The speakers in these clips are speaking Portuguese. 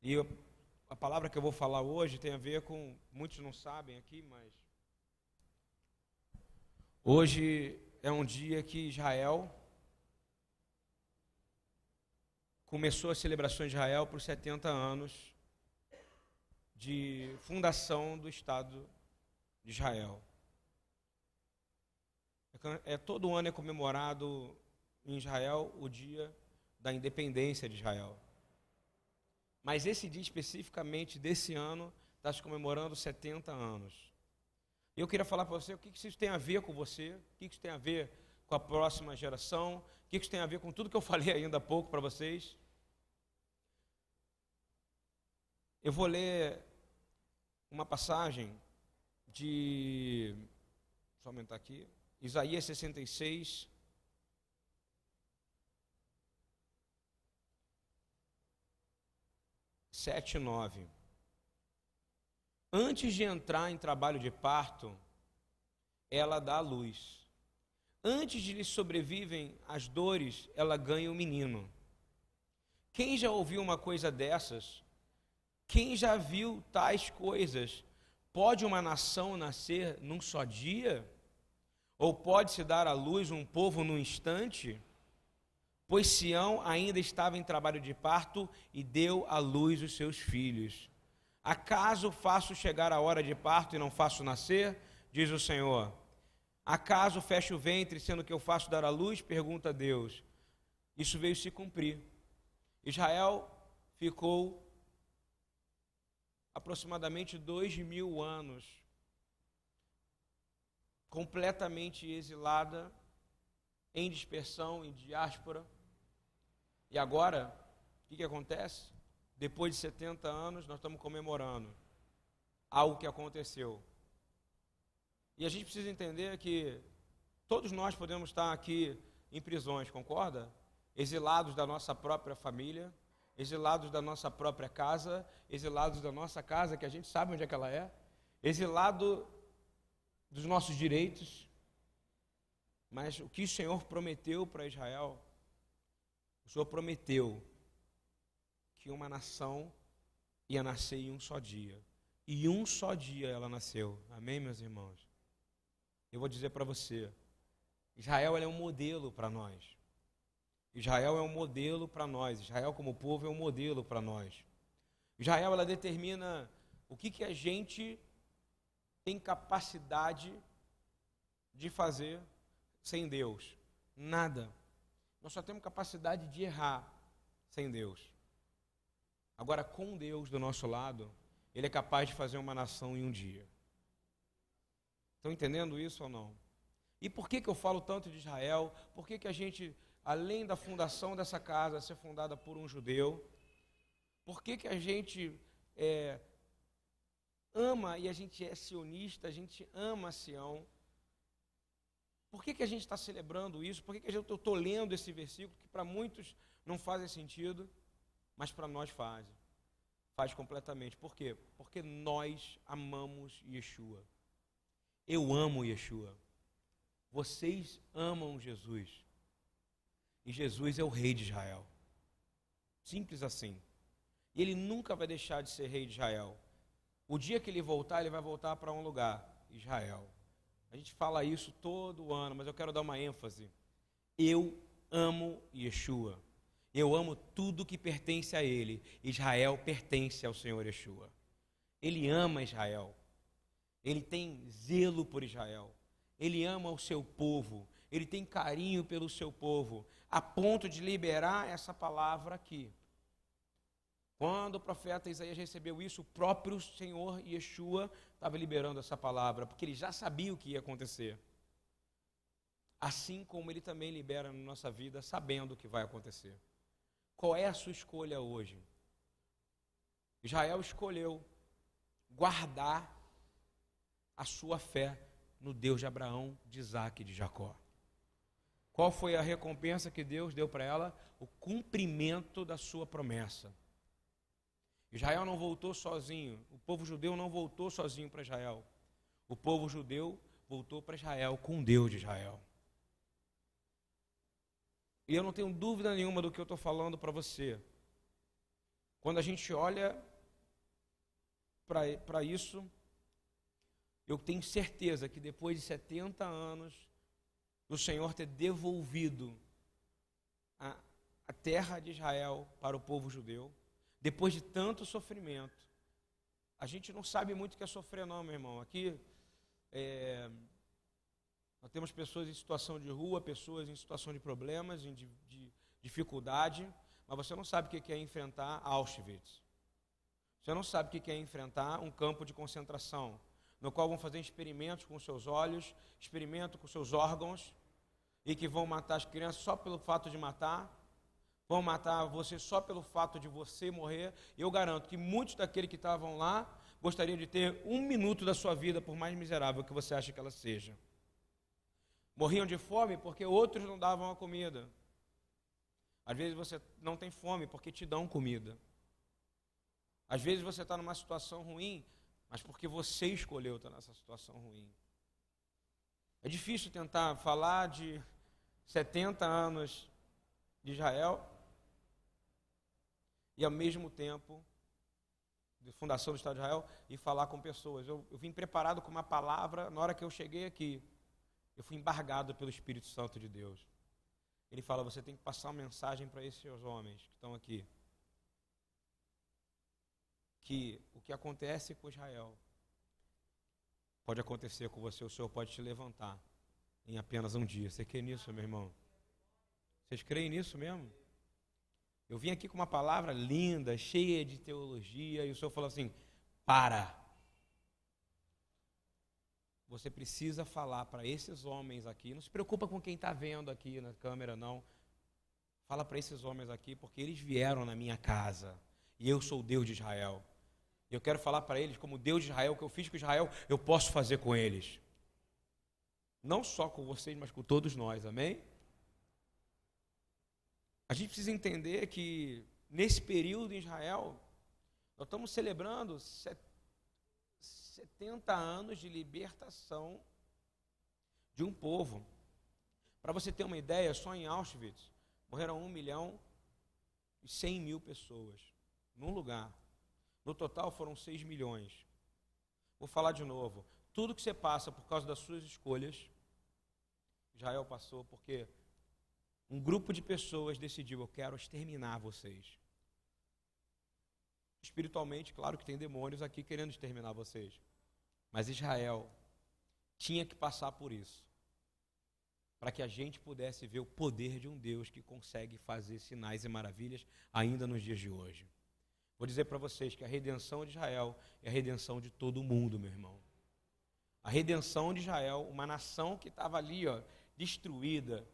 E eu, a palavra que eu vou falar hoje tem a ver com, muitos não sabem aqui, mas hoje é um dia que Israel começou as celebrações de Israel por 70 anos de fundação do Estado de Israel. É, todo ano é comemorado em Israel o dia da independência de Israel. Mas esse dia especificamente desse ano está se comemorando 70 anos. Eu queria falar para você o que isso tem a ver com você, o que isso tem a ver com a próxima geração, o que isso tem a ver com tudo que eu falei ainda há pouco para vocês. Eu vou ler uma passagem de. Deixa eu aumentar aqui. Isaías 66. Sete e nove. Antes de entrar em trabalho de parto, ela dá a luz. Antes de lhe sobrevivem as dores, ela ganha o menino. Quem já ouviu uma coisa dessas? Quem já viu tais coisas? Pode uma nação nascer num só dia? Ou pode-se dar à luz um povo num instante? Pois Sião ainda estava em trabalho de parto e deu à luz os seus filhos. Acaso faço chegar a hora de parto e não faço nascer? Diz o Senhor. Acaso fecho o ventre, sendo que eu faço dar à luz? Pergunta Deus. Isso veio se cumprir. Israel ficou aproximadamente dois mil anos, completamente exilada, em dispersão, em diáspora. E agora, o que, que acontece? Depois de 70 anos, nós estamos comemorando algo que aconteceu. E a gente precisa entender que todos nós podemos estar aqui em prisões, concorda? Exilados da nossa própria família, exilados da nossa própria casa, exilados da nossa casa, que a gente sabe onde é que ela é, exilado dos nossos direitos. Mas o que o Senhor prometeu para Israel, o Senhor prometeu que uma nação ia nascer em um só dia. E um só dia ela nasceu. Amém, meus irmãos? Eu vou dizer para você, Israel é um modelo para nós. Israel é um modelo para nós. Israel, como povo, é um modelo para nós. Israel, ela determina o que, que a gente tem capacidade de fazer sem Deus. Nada. Nós só temos capacidade de errar sem Deus. Agora, com Deus do nosso lado, Ele é capaz de fazer uma nação em um dia. Estão entendendo isso ou não? E por que, que eu falo tanto de Israel? Por que, que a gente além da fundação dessa casa ser fundada por um judeu, por que, que a gente é, ama e a gente é sionista, a gente ama Sião? Por que, que a gente está celebrando isso? Por que, que eu estou lendo esse versículo que para muitos não faz sentido, mas para nós faz? Faz completamente. Por quê? Porque nós amamos Yeshua. Eu amo Yeshua. Vocês amam Jesus. E Jesus é o rei de Israel. Simples assim. E ele nunca vai deixar de ser rei de Israel. O dia que ele voltar, ele vai voltar para um lugar, Israel. A gente fala isso todo ano, mas eu quero dar uma ênfase. Eu amo Yeshua. Eu amo tudo que pertence a ele. Israel pertence ao Senhor Yeshua. Ele ama Israel. Ele tem zelo por Israel. Ele ama o seu povo. Ele tem carinho pelo seu povo a ponto de liberar essa palavra aqui. Quando o profeta Isaías recebeu isso, o próprio Senhor Yeshua estava liberando essa palavra, porque ele já sabia o que ia acontecer. Assim como ele também libera na nossa vida, sabendo o que vai acontecer. Qual é a sua escolha hoje? Israel escolheu guardar a sua fé no Deus de Abraão, de Isaac e de Jacó. Qual foi a recompensa que Deus deu para ela? O cumprimento da sua promessa. Israel não voltou sozinho, o povo judeu não voltou sozinho para Israel. O povo judeu voltou para Israel com Deus de Israel. E eu não tenho dúvida nenhuma do que eu estou falando para você. Quando a gente olha para isso, eu tenho certeza que depois de 70 anos do Senhor ter devolvido a, a terra de Israel para o povo judeu, depois de tanto sofrimento, a gente não sabe muito o que é sofrer, não, meu irmão. Aqui é, nós temos pessoas em situação de rua, pessoas em situação de problemas, de, de dificuldade, mas você não sabe o que é enfrentar Auschwitz. Você não sabe o que é enfrentar um campo de concentração, no qual vão fazer experimentos com seus olhos, experimento com seus órgãos, e que vão matar as crianças só pelo fato de matar, vão matar você só pelo fato de você morrer. Eu garanto que muitos daqueles que estavam lá gostariam de ter um minuto da sua vida, por mais miserável que você ache que ela seja. Morriam de fome porque outros não davam a comida. Às vezes você não tem fome porque te dão comida. Às vezes você está numa situação ruim, mas porque você escolheu estar nessa situação ruim. É difícil tentar falar de 70 anos de Israel e ao mesmo tempo de fundação do Estado de Israel e falar com pessoas. Eu, eu vim preparado com uma palavra na hora que eu cheguei aqui. Eu fui embargado pelo Espírito Santo de Deus. Ele fala: você tem que passar uma mensagem para esses homens que estão aqui. Que o que acontece com Israel pode acontecer com você, o Senhor pode te levantar em apenas um dia. Você crê nisso, meu irmão? Vocês creem nisso mesmo? Eu vim aqui com uma palavra linda, cheia de teologia, e o Senhor falou assim: para. Você precisa falar para esses homens aqui. Não se preocupa com quem está vendo aqui na câmera, não. Fala para esses homens aqui, porque eles vieram na minha casa. E eu sou o Deus de Israel. E eu quero falar para eles, como Deus de Israel, o que eu fiz com Israel, eu posso fazer com eles. Não só com vocês, mas com todos nós, amém? A gente precisa entender que nesse período em Israel, nós estamos celebrando 70 anos de libertação de um povo. Para você ter uma ideia, só em Auschwitz morreram 1 milhão e 100 mil pessoas, num lugar. No total foram 6 milhões. Vou falar de novo. Tudo que você passa por causa das suas escolhas, Israel passou porque um grupo de pessoas decidiu: eu quero exterminar vocês. Espiritualmente, claro que tem demônios aqui querendo exterminar vocês. Mas Israel tinha que passar por isso. Para que a gente pudesse ver o poder de um Deus que consegue fazer sinais e maravilhas ainda nos dias de hoje. Vou dizer para vocês que a redenção de Israel é a redenção de todo mundo, meu irmão. A redenção de Israel, uma nação que estava ali, ó, destruída,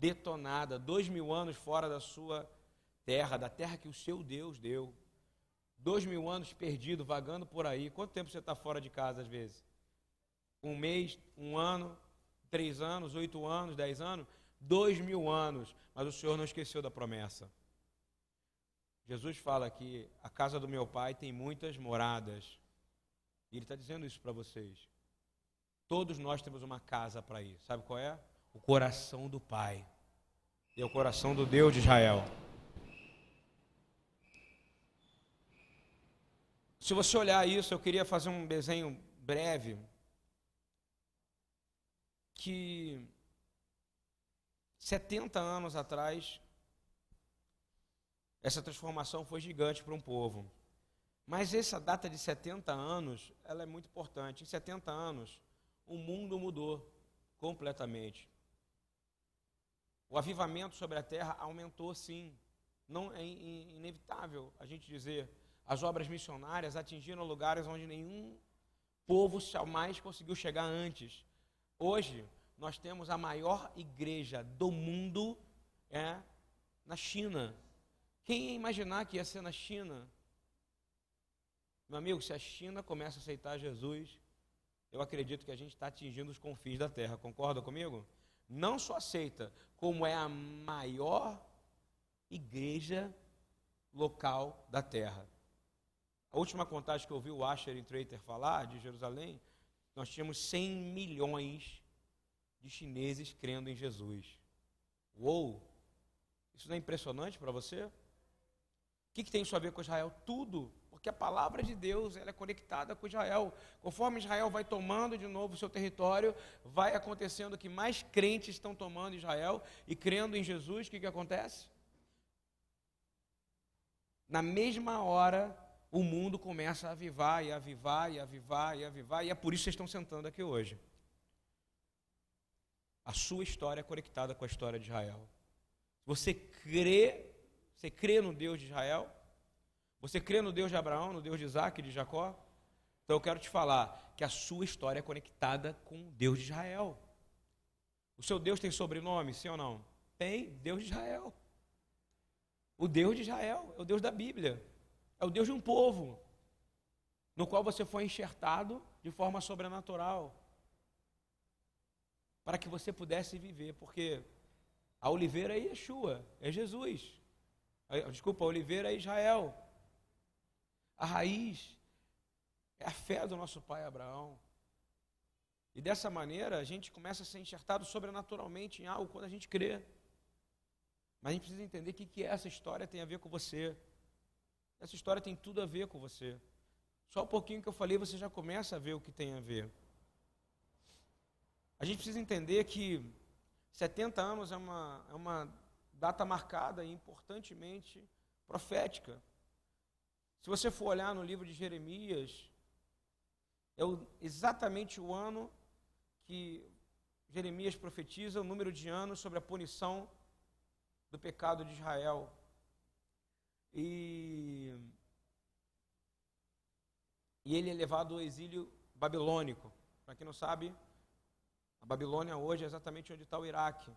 detonada, dois mil anos fora da sua terra, da terra que o seu Deus deu. Dois mil anos perdido, vagando por aí. Quanto tempo você está fora de casa às vezes? Um mês, um ano, três anos, oito anos, dez anos? Dois mil anos. Mas o Senhor não esqueceu da promessa. Jesus fala que a casa do meu pai tem muitas moradas. E ele está dizendo isso para vocês. Todos nós temos uma casa para ir. Sabe qual é? O coração do Pai. E é o coração do Deus de Israel. Se você olhar isso, eu queria fazer um desenho breve que 70 anos atrás essa transformação foi gigante para um povo. Mas essa data de 70 anos, ela é muito importante. Em 70 anos, o mundo mudou completamente. O avivamento sobre a terra aumentou sim. Não é inevitável a gente dizer as obras missionárias atingiram lugares onde nenhum povo jamais conseguiu chegar antes. Hoje, nós temos a maior igreja do mundo é na China. Quem ia imaginar que ia ser na China? Meu amigo, se a China começa a aceitar Jesus, eu acredito que a gente está atingindo os confins da terra. Concorda comigo? Não só aceita, como é a maior igreja local da terra. A última contagem que eu ouvi o Asher e Traiter falar de Jerusalém, nós tínhamos 100 milhões de chineses crendo em Jesus. Uou! Isso não é impressionante para você? O que, que tem isso a ver com Israel? Tudo. Porque a palavra de Deus ela é conectada com Israel. Conforme Israel vai tomando de novo o seu território, vai acontecendo que mais crentes estão tomando Israel e crendo em Jesus, o que, que acontece? Na mesma hora, o mundo começa a avivar e avivar e avivar e avivar, e é por isso que vocês estão sentando aqui hoje. A sua história é conectada com a história de Israel. Você crê, você crê no Deus de Israel? Você crê no Deus de Abraão, no Deus de Isaac e de Jacó? Então eu quero te falar que a sua história é conectada com o Deus de Israel. O seu Deus tem sobrenome, sim ou não? Tem, Deus de Israel. O Deus de Israel é o Deus da Bíblia. É o Deus de um povo no qual você foi enxertado de forma sobrenatural para que você pudesse viver, porque a oliveira é Yeshua, é Jesus. Desculpa, a oliveira é Israel. A raiz é a fé do nosso pai Abraão. E dessa maneira a gente começa a ser enxertado sobrenaturalmente em algo quando a gente crê. Mas a gente precisa entender o que, que essa história tem a ver com você. Essa história tem tudo a ver com você. Só um pouquinho que eu falei, você já começa a ver o que tem a ver. A gente precisa entender que 70 anos é uma, é uma data marcada e importantemente profética. Se você for olhar no livro de Jeremias, é exatamente o ano que Jeremias profetiza o número de anos sobre a punição do pecado de Israel. E, e ele é levado ao exílio babilônico. Para quem não sabe, a Babilônia hoje é exatamente onde está o Iraque.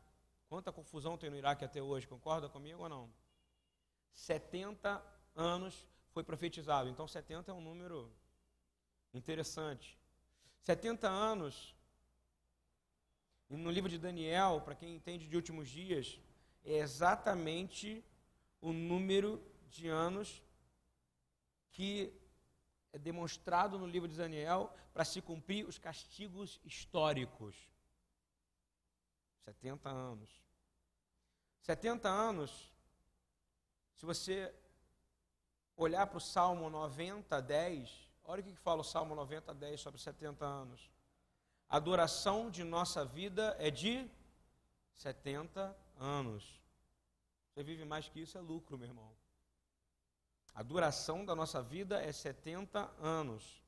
Quanta confusão tem no Iraque até hoje, concorda comigo ou não? 70 anos foi profetizado, então 70 é um número interessante. 70 anos, no livro de Daniel, para quem entende de últimos dias, é exatamente o número de anos que é demonstrado no livro de Daniel para se cumprir os castigos históricos. 70 anos. 70 anos, se você olhar para o Salmo 90, 10, olha o que fala o Salmo 90, 10 sobre 70 anos. A duração de nossa vida é de 70 anos. Você vive mais que isso, é lucro, meu irmão. A duração da nossa vida é 70 anos.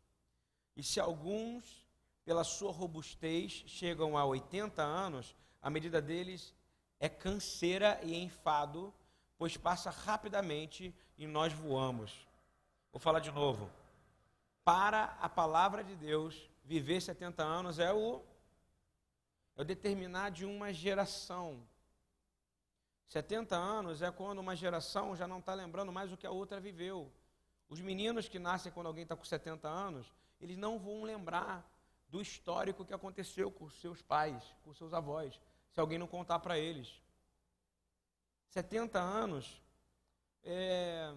E se alguns, pela sua robustez, chegam a 80 anos, a medida deles é canseira e enfado, pois passa rapidamente e nós voamos. Vou falar de novo. Para a palavra de Deus, viver 70 anos é o, é o determinar de uma geração. 70 anos é quando uma geração já não está lembrando mais o que a outra viveu. Os meninos que nascem quando alguém está com 70 anos, eles não vão lembrar do histórico que aconteceu com seus pais, com seus avós se alguém não contar para eles. 70 anos, é,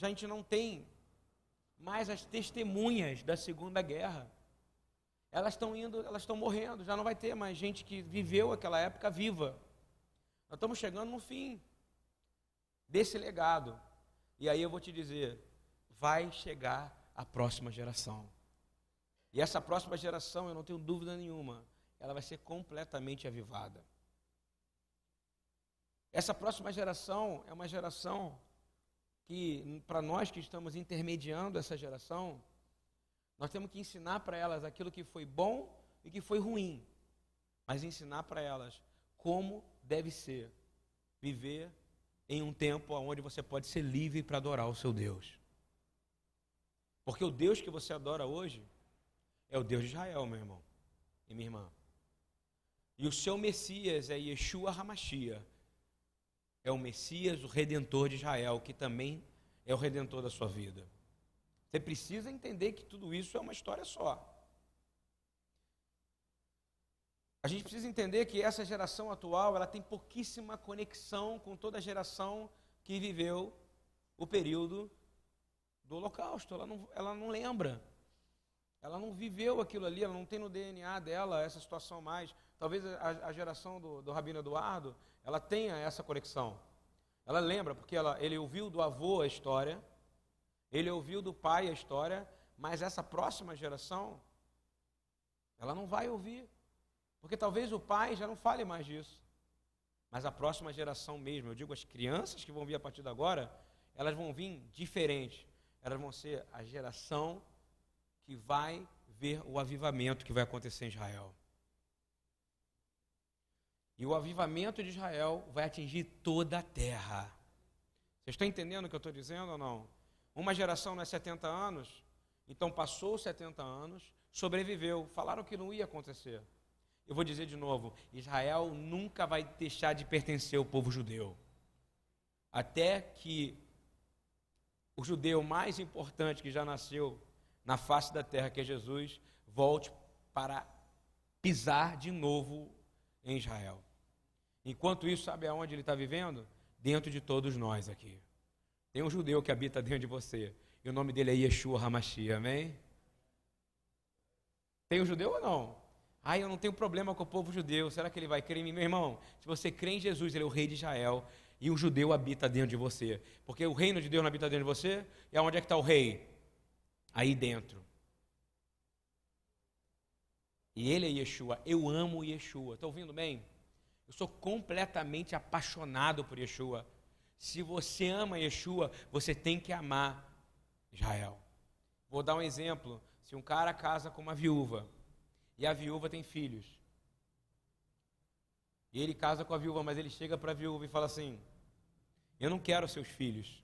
a gente não tem mais as testemunhas da Segunda Guerra. Elas estão indo, elas estão morrendo, já não vai ter mais gente que viveu aquela época viva. Nós estamos chegando no fim desse legado. E aí eu vou te dizer, vai chegar a próxima geração. E essa próxima geração, eu não tenho dúvida nenhuma, ela vai ser completamente avivada. Essa próxima geração é uma geração que, para nós que estamos intermediando essa geração, nós temos que ensinar para elas aquilo que foi bom e que foi ruim, mas ensinar para elas como deve ser viver em um tempo onde você pode ser livre para adorar o seu Deus. Porque o Deus que você adora hoje é o Deus de Israel, meu irmão e minha irmã. E o seu Messias é Yeshua Hamashia, é o Messias, o redentor de Israel, que também é o redentor da sua vida. Você precisa entender que tudo isso é uma história só. A gente precisa entender que essa geração atual, ela tem pouquíssima conexão com toda a geração que viveu o período do Holocausto. Ela não, ela não lembra. Ela não viveu aquilo ali, ela não tem no DNA dela essa situação mais. Talvez a, a geração do, do Rabino Eduardo, ela tenha essa conexão. Ela lembra, porque ela, ele ouviu do avô a história, ele ouviu do pai a história, mas essa próxima geração, ela não vai ouvir. Porque talvez o pai já não fale mais disso. Mas a próxima geração mesmo, eu digo as crianças que vão vir a partir de agora, elas vão vir diferentes. Elas vão ser a geração que vai ver o avivamento que vai acontecer em Israel. E o avivamento de Israel vai atingir toda a terra. Vocês estão entendendo o que eu estou dizendo ou não? Uma geração não é 70 anos, então passou 70 anos, sobreviveu. Falaram que não ia acontecer. Eu vou dizer de novo: Israel nunca vai deixar de pertencer ao povo judeu. Até que o judeu mais importante que já nasceu na face da terra, que é Jesus, volte para pisar de novo em Israel. Enquanto isso, sabe aonde ele está vivendo? Dentro de todos nós aqui. Tem um judeu que habita dentro de você. E o nome dele é Yeshua Hamashia, amém? Tem um judeu ou não? Ah, eu não tenho problema com o povo judeu. Será que ele vai crer em mim? Meu irmão, se você crê em Jesus, ele é o rei de Israel. E o judeu habita dentro de você. Porque o reino de Deus não habita dentro de você. E aonde é que está o rei? Aí dentro. E ele é Yeshua. Eu amo Yeshua. Está ouvindo bem? Eu sou completamente apaixonado por Yeshua. Se você ama Yeshua, você tem que amar Israel. Vou dar um exemplo. Se um cara casa com uma viúva e a viúva tem filhos, e ele casa com a viúva, mas ele chega para a viúva e fala assim: Eu não quero seus filhos.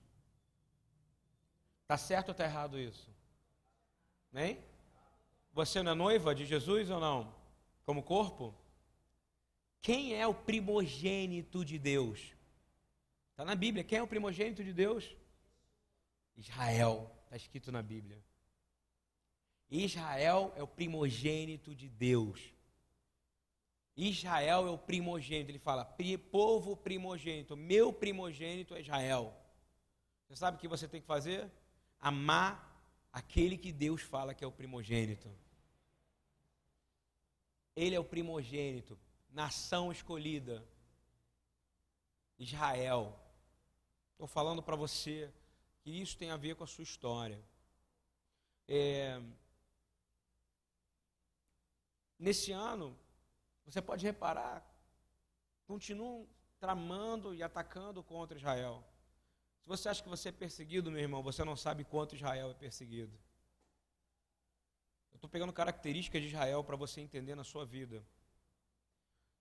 Está certo ou está errado isso? Nem? Você não é noiva de Jesus ou não? Como corpo? Quem é o primogênito de Deus? Está na Bíblia. Quem é o primogênito de Deus? Israel. Está escrito na Bíblia. Israel é o primogênito de Deus. Israel é o primogênito. Ele fala, povo primogênito. Meu primogênito é Israel. Você sabe o que você tem que fazer? Amar aquele que Deus fala que é o primogênito. Ele é o primogênito nação escolhida, Israel. Estou falando para você que isso tem a ver com a sua história. É... Nesse ano, você pode reparar, continuam tramando e atacando contra Israel. Se você acha que você é perseguido, meu irmão, você não sabe quanto Israel é perseguido. Eu estou pegando características de Israel para você entender na sua vida.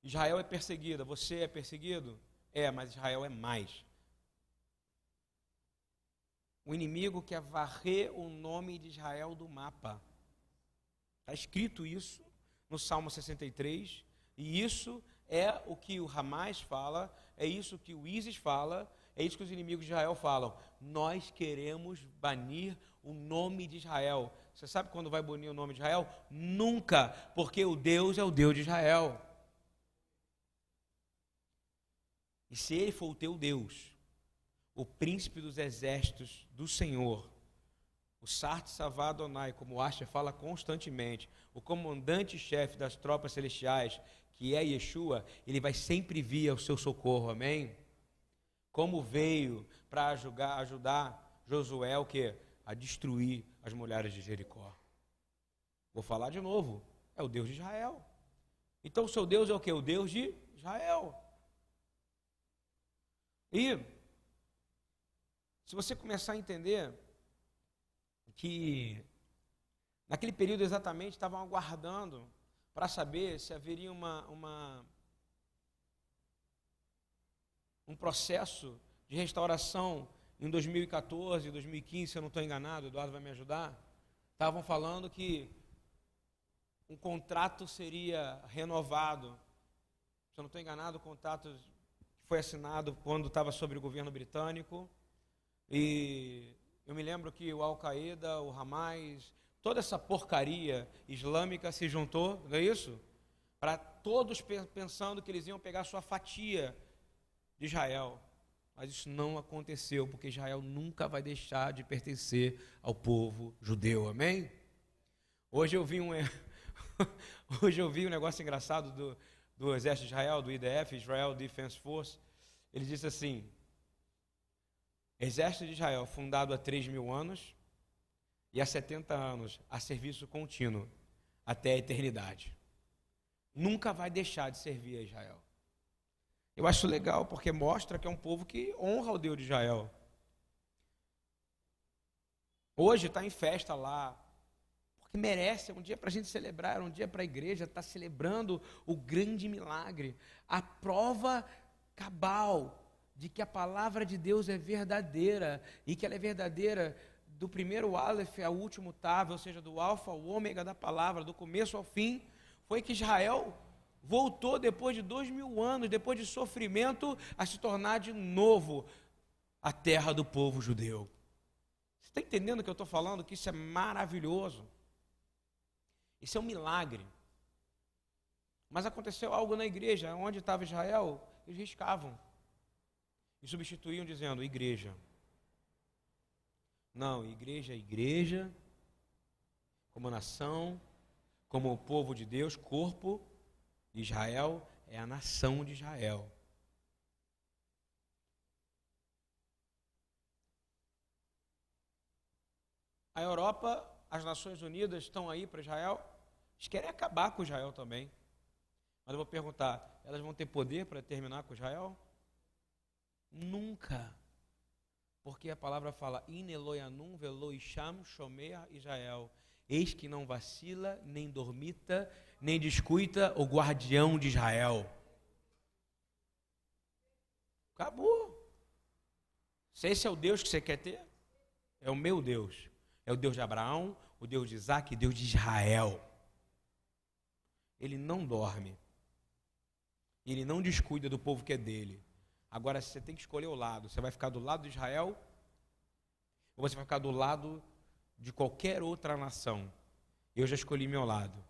Israel é perseguida, você é perseguido? É, mas Israel é mais. O inimigo quer varrer o nome de Israel do mapa. Está escrito isso no Salmo 63, e isso é o que o Hamas fala, é isso que o ISIS fala, é isso que os inimigos de Israel falam. Nós queremos banir o nome de Israel. Você sabe quando vai banir o nome de Israel? Nunca, porque o Deus é o Deus de Israel. E se ele for o teu Deus, o príncipe dos exércitos do Senhor, o Sart Savadonai, como Asher fala constantemente, o comandante-chefe das tropas celestiais, que é Yeshua, ele vai sempre vir ao seu socorro, amém? Como veio para ajudar, ajudar Josué o quê? A destruir as mulheres de Jericó. Vou falar de novo, é o Deus de Israel. Então o seu Deus é o que? O Deus de Israel. E se você começar a entender que naquele período exatamente estavam aguardando para saber se haveria uma, uma um processo de restauração em 2014, 2015, se eu não estou enganado, o Eduardo vai me ajudar. Estavam falando que um contrato seria renovado. Se eu não estou enganado, o contrato foi assinado quando estava sobre o governo britânico. E eu me lembro que o Al-Qaeda, o Hamas, toda essa porcaria islâmica se juntou, não é isso? Para todos pensando que eles iam pegar sua fatia de Israel. Mas isso não aconteceu, porque Israel nunca vai deixar de pertencer ao povo judeu. Amém? Hoje eu vi um hoje eu vi um negócio engraçado do, do exército de Israel, do IDF, Israel Defense Force, ele disse assim: Exército de Israel, fundado há 3 mil anos e há 70 anos a serviço contínuo até a eternidade. Nunca vai deixar de servir a Israel. Eu acho legal porque mostra que é um povo que honra o Deus de Israel. Hoje está em festa lá, porque merece, é um dia para a gente celebrar, é um dia para a igreja estar tá celebrando o grande milagre, a prova cabal de que a palavra de Deus é verdadeira e que ela é verdadeira do primeiro Aleph ao último Tav, ou seja, do alfa ao ômega da palavra, do começo ao fim, foi que Israel voltou depois de dois mil anos, depois de sofrimento, a se tornar de novo a terra do povo judeu. Você está entendendo o que eu estou falando? Que isso é maravilhoso. Isso é um milagre. Mas aconteceu algo na igreja, onde estava Israel, eles riscavam e substituíam dizendo igreja. Não, igreja é igreja, como nação, como povo de Deus, corpo Israel é a nação de Israel. A Europa, as Nações Unidas estão aí para Israel, eles querem acabar com Israel também. Mas eu vou perguntar, elas vão ter poder para terminar com Israel? Nunca. Porque a palavra fala, Ineloyanum veloisham shomer Israel. Eis que não vacila, nem dormita, nem descuita o guardião de Israel. Acabou. Se esse é o Deus que você quer ter, é o meu Deus. É o Deus de Abraão, o Deus de Isaac e Deus de Israel. Ele não dorme. Ele não descuida do povo que é dele. Agora você tem que escolher o lado. Você vai ficar do lado de Israel ou você vai ficar do lado de qualquer outra nação? Eu já escolhi meu lado.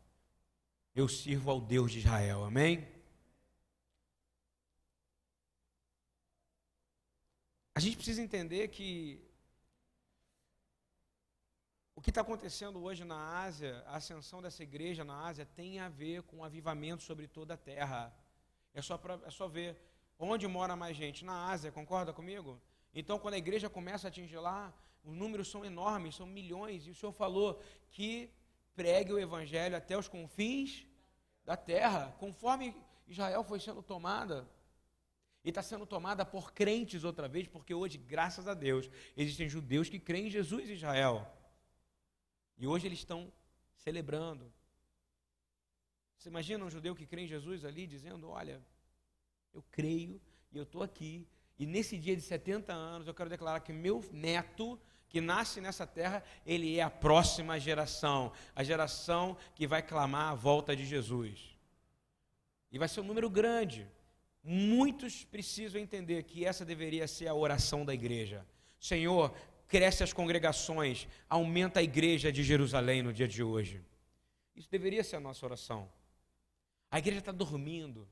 Eu sirvo ao Deus de Israel. Amém? A gente precisa entender que o que está acontecendo hoje na Ásia, a ascensão dessa igreja na Ásia, tem a ver com o avivamento sobre toda a terra. É só, pra, é só ver Onde mora mais gente? Na Ásia, concorda comigo? Então, quando a igreja começa a atingir lá, os números são enormes, são milhões, e o Senhor falou que pregue o evangelho até os confins da terra, conforme Israel foi sendo tomada. E está sendo tomada por crentes outra vez, porque hoje, graças a Deus, existem judeus que creem em Jesus e Israel. E hoje eles estão celebrando. Você imagina um judeu que crê em Jesus ali dizendo: Olha, eu creio e eu estou aqui. E nesse dia de 70 anos, eu quero declarar que meu neto, que nasce nessa terra, ele é a próxima geração, a geração que vai clamar a volta de Jesus. E vai ser um número grande. Muitos precisam entender que essa deveria ser a oração da igreja. Senhor, cresce as congregações, aumenta a igreja de Jerusalém no dia de hoje. Isso deveria ser a nossa oração. A igreja está dormindo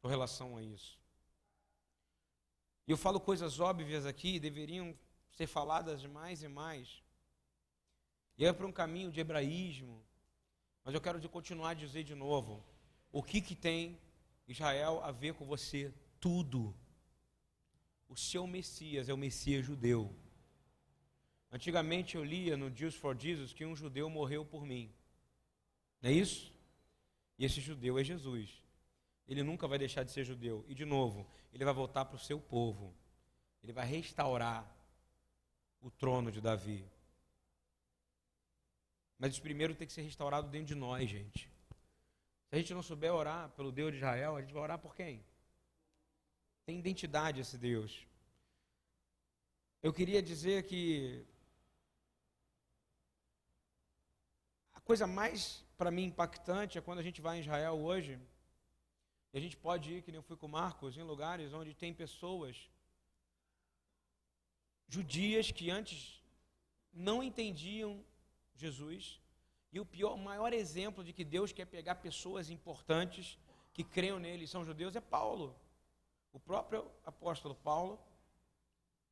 com relação a isso. E eu falo coisas óbvias aqui, deveriam ser faladas mais e mais. E é para um caminho de hebraísmo. Mas eu quero continuar a dizer de novo: o que, que tem Israel a ver com você? Tudo. O seu Messias é o Messias judeu. Antigamente eu lia no Jews for Jesus que um judeu morreu por mim. Não é isso? E esse judeu é Jesus ele nunca vai deixar de ser judeu. E de novo, ele vai voltar para o seu povo. Ele vai restaurar o trono de Davi. Mas isso primeiro tem que ser restaurado dentro de nós, gente. Se a gente não souber orar pelo Deus de Israel, a gente vai orar por quem? Tem identidade esse Deus. Eu queria dizer que a coisa mais para mim impactante é quando a gente vai em Israel hoje e a gente pode ir, que nem eu fui com o Marcos, em lugares onde tem pessoas judias que antes não entendiam Jesus. E o pior, maior exemplo de que Deus quer pegar pessoas importantes que creiam nele são judeus é Paulo. O próprio apóstolo Paulo,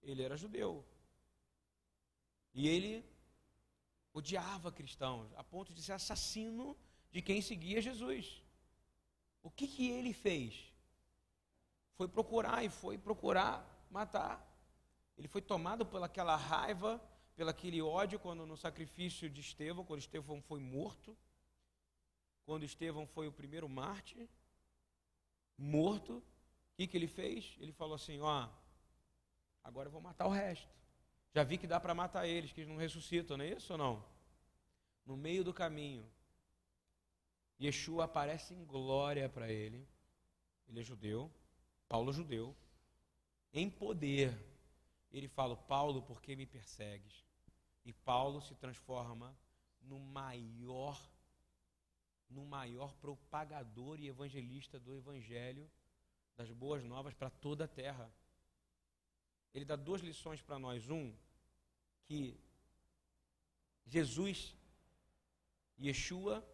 ele era judeu. E ele odiava cristãos, a ponto de ser assassino de quem seguia Jesus. O que, que ele fez? Foi procurar e foi procurar matar Ele foi tomado pelaquela raiva, pelo aquele ódio quando no sacrifício de Estevão, quando Estevão foi morto, quando Estevão foi o primeiro mártir, morto, o que, que ele fez? Ele falou assim: Ó, agora eu vou matar o resto. Já vi que dá para matar eles, que eles não ressuscitam, não é isso ou não? No meio do caminho, Yeshua aparece em glória para ele. Ele é judeu, Paulo é judeu, em poder. Ele fala: Paulo, por que me persegues? E Paulo se transforma no maior no maior propagador e evangelista do evangelho das boas novas para toda a terra. Ele dá duas lições para nós. Um, que Jesus, Yeshua,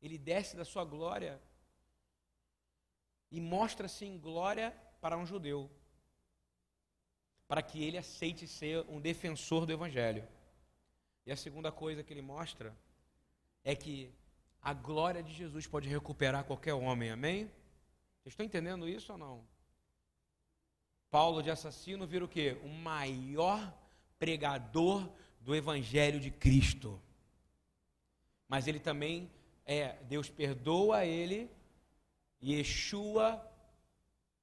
ele desce da sua glória e mostra-se em glória para um judeu, para que ele aceite ser um defensor do evangelho. E a segunda coisa que ele mostra é que a glória de Jesus pode recuperar qualquer homem, amém? Vocês estão entendendo isso ou não? Paulo de assassino vira o quê? O maior pregador do evangelho de Cristo. Mas ele também é, Deus perdoa ele e Yeshua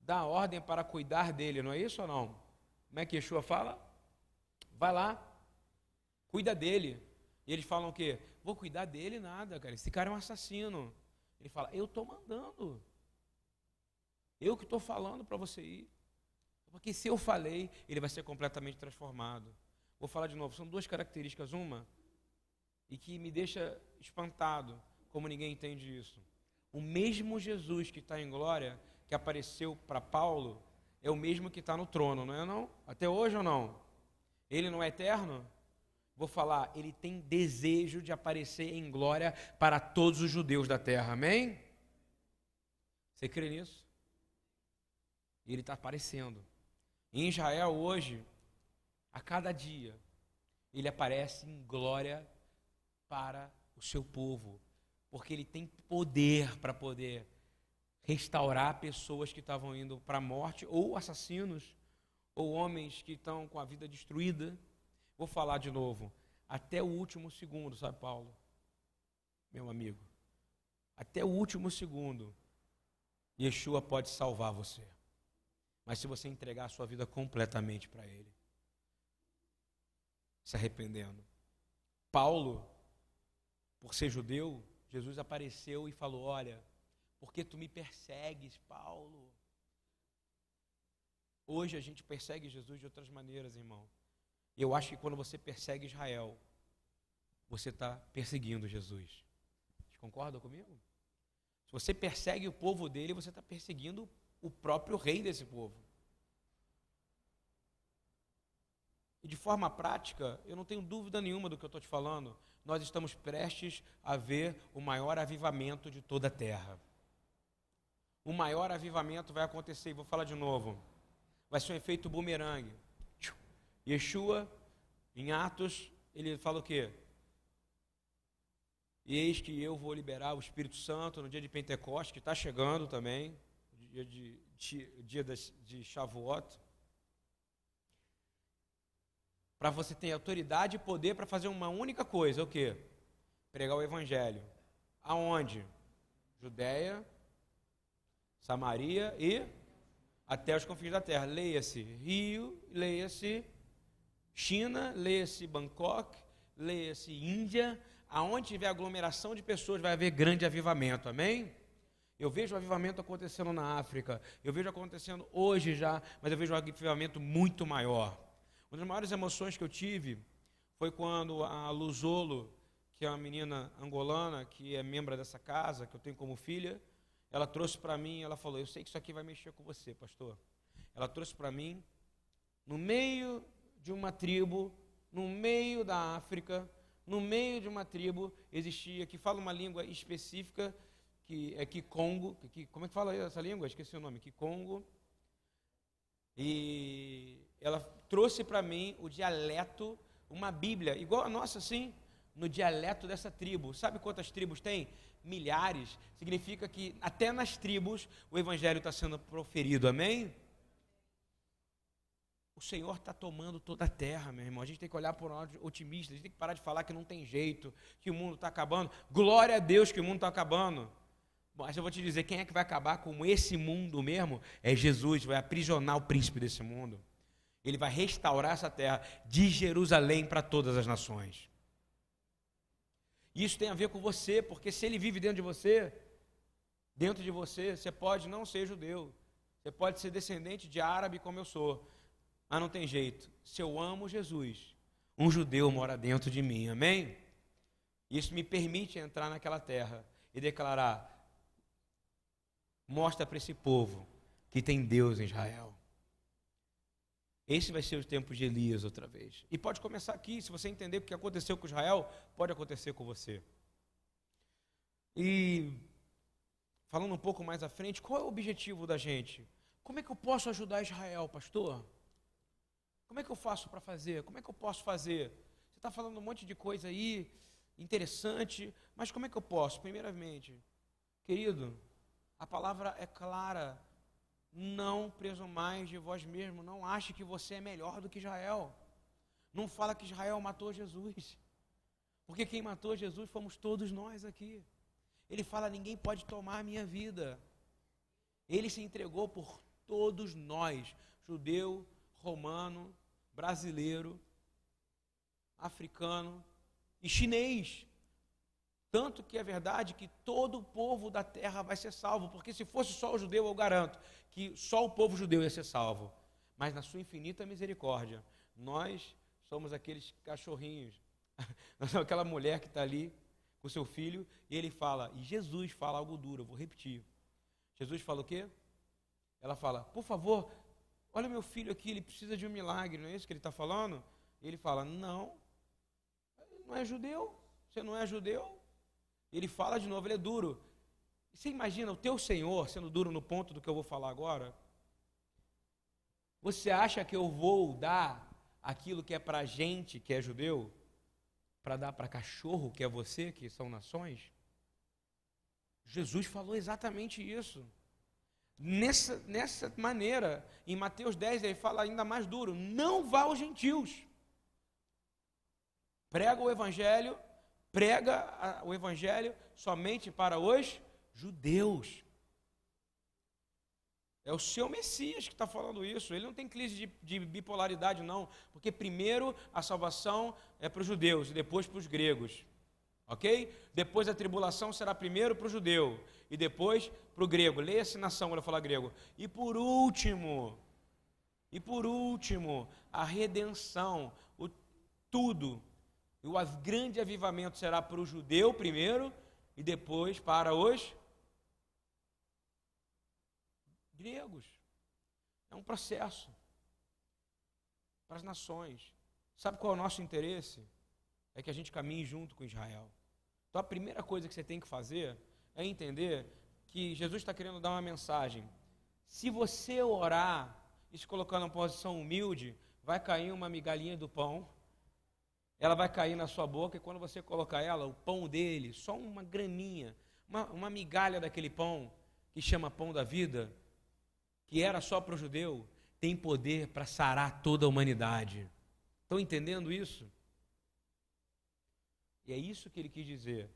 dá ordem para cuidar dele, não é isso ou não? Como é que Yeshua fala? Vai lá, cuida dele. E eles falam o quê? Vou cuidar dele nada, cara. Esse cara é um assassino. Ele fala, eu estou mandando. Eu que estou falando para você ir. Porque se eu falei, ele vai ser completamente transformado. Vou falar de novo, são duas características. Uma, e que me deixa espantado, como ninguém entende isso. O mesmo Jesus que está em glória, que apareceu para Paulo, é o mesmo que está no trono, não é não? Até hoje ou não? Ele não é eterno? Vou falar, ele tem desejo de aparecer em glória para todos os judeus da terra, amém? Você crê nisso? Ele está aparecendo. Em Israel hoje, a cada dia, ele aparece em glória para o seu povo, porque ele tem poder para poder restaurar pessoas que estavam indo para a morte, ou assassinos, ou homens que estão com a vida destruída. Vou falar de novo. Até o último segundo, sabe, Paulo? Meu amigo. Até o último segundo, Yeshua pode salvar você. Mas se você entregar a sua vida completamente para Ele, se arrependendo. Paulo, por ser judeu, Jesus apareceu e falou: Olha, por que tu me persegues, Paulo? Hoje a gente persegue Jesus de outras maneiras, irmão. Eu acho que quando você persegue Israel, você está perseguindo Jesus. Vocês concordam comigo? Se você persegue o povo dele, você está perseguindo o próprio rei desse povo. E de forma prática, eu não tenho dúvida nenhuma do que eu estou te falando, nós estamos prestes a ver o maior avivamento de toda a terra. O maior avivamento vai acontecer, e vou falar de novo. Vai ser um efeito bumerangue. Yeshua, em Atos, ele fala o quê? Eis que eu vou liberar o Espírito Santo no dia de Pentecostes, que está chegando também, dia de, de, dia de Shavuot. Para você ter autoridade e poder para fazer uma única coisa, o quê? Pregar o Evangelho. Aonde? Judéia, Samaria e até os confins da terra. Leia-se Rio, leia-se China, leia-se Bangkok, leia-se Índia, aonde tiver aglomeração de pessoas vai haver grande avivamento, amém? Eu vejo o avivamento acontecendo na África, eu vejo acontecendo hoje já, mas eu vejo um avivamento muito maior. Uma das maiores emoções que eu tive foi quando a Luzolo, que é uma menina angolana, que é membro dessa casa, que eu tenho como filha, ela trouxe para mim, ela falou: Eu sei que isso aqui vai mexer com você, pastor. Ela trouxe para mim, no meio de uma tribo, no meio da África, no meio de uma tribo, existia, que fala uma língua específica, que é Kikongo, que, como é que fala essa língua? Esqueci o nome, Kikongo. E ela trouxe para mim o dialeto, uma Bíblia, igual a nossa, assim, no dialeto dessa tribo. Sabe quantas tribos tem? Milhares. Significa que até nas tribos o evangelho está sendo proferido, amém? O Senhor está tomando toda a terra, meu irmão. A gente tem que olhar por um lado otimista. A gente tem que parar de falar que não tem jeito, que o mundo está acabando. Glória a Deus que o mundo está acabando. Mas eu vou te dizer, quem é que vai acabar com esse mundo mesmo? É Jesus, vai aprisionar o príncipe desse mundo. Ele vai restaurar essa terra de Jerusalém para todas as nações. Isso tem a ver com você, porque se ele vive dentro de você, dentro de você, você pode não ser judeu, você pode ser descendente de árabe como eu sou, mas não tem jeito. Se eu amo Jesus, um judeu mora dentro de mim, amém? Isso me permite entrar naquela terra e declarar: mostra para esse povo que tem Deus em Israel. Esse vai ser o tempo de Elias outra vez. E pode começar aqui, se você entender o que aconteceu com Israel, pode acontecer com você. E falando um pouco mais à frente, qual é o objetivo da gente? Como é que eu posso ajudar Israel, pastor? Como é que eu faço para fazer? Como é que eu posso fazer? Você está falando um monte de coisa aí, interessante, mas como é que eu posso? Primeiramente, querido, a palavra é clara não presumais de vós mesmo, não ache que você é melhor do que Israel. Não fala que Israel matou Jesus. Porque quem matou Jesus fomos todos nós aqui. Ele fala: ninguém pode tomar a minha vida. Ele se entregou por todos nós, judeu, romano, brasileiro, africano e chinês. Tanto que é verdade que todo o povo da terra vai ser salvo, porque se fosse só o judeu, eu garanto que só o povo judeu ia ser salvo. Mas na sua infinita misericórdia, nós somos aqueles cachorrinhos. Aquela mulher que está ali com seu filho e ele fala, e Jesus fala algo duro, eu vou repetir. Jesus fala o quê? Ela fala, por favor, olha meu filho aqui, ele precisa de um milagre, não é isso que ele está falando? E ele fala, não, não é judeu, você não é judeu, ele fala de novo, ele é duro. Você imagina o teu Senhor sendo duro no ponto do que eu vou falar agora? Você acha que eu vou dar aquilo que é para gente que é judeu, para dar para cachorro que é você, que são nações? Jesus falou exatamente isso. Nessa, nessa maneira, em Mateus 10, ele fala ainda mais duro: não vá aos gentios. Prega o evangelho prega o evangelho somente para os judeus. É o seu Messias que está falando isso. Ele não tem crise de, de, bipolaridade, não. Porque primeiro a salvação é para os judeus e depois para os gregos. Ok? Depois a tribulação será primeiro para o judeu e depois para o grego. Leia-se nação quando eu falar grego. E por último, e por último, a redenção, o tudo e o grande avivamento será para o judeu primeiro e depois para os gregos. É um processo para as nações. Sabe qual é o nosso interesse? É que a gente caminhe junto com Israel. Então a primeira coisa que você tem que fazer é entender que Jesus está querendo dar uma mensagem. Se você orar e se colocar numa posição humilde, vai cair uma migalhinha do pão ela vai cair na sua boca e quando você colocar ela, o pão dele, só uma graminha, uma, uma migalha daquele pão, que chama pão da vida, que era só para o judeu, tem poder para sarar toda a humanidade. Estão entendendo isso? E é isso que ele quis dizer.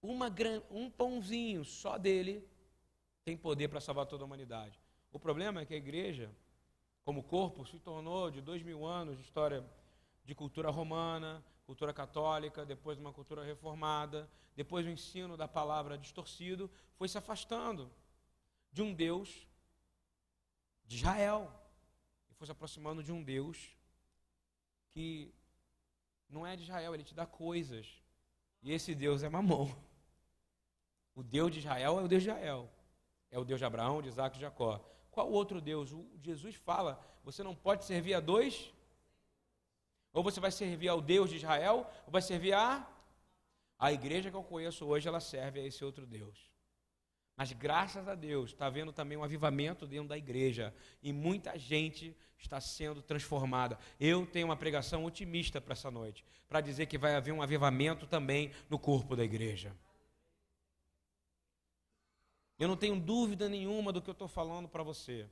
Uma, um pãozinho só dele tem poder para salvar toda a humanidade. O problema é que a igreja, como corpo, se tornou de dois mil anos de história de cultura romana, cultura católica, depois uma cultura reformada, depois o ensino da palavra distorcido, foi se afastando de um Deus de Israel e foi se aproximando de um Deus que não é de Israel, ele te dá coisas. E esse Deus é Mamon. O Deus de Israel é o Deus de Israel. É o Deus de Abraão, de Isaac e de Jacó. Qual outro Deus? O Jesus fala: você não pode servir a dois ou você vai servir ao Deus de Israel, ou vai servir a. A igreja que eu conheço hoje, ela serve a esse outro Deus. Mas graças a Deus, está havendo também um avivamento dentro da igreja. E muita gente está sendo transformada. Eu tenho uma pregação otimista para essa noite, para dizer que vai haver um avivamento também no corpo da igreja. Eu não tenho dúvida nenhuma do que eu estou falando para você.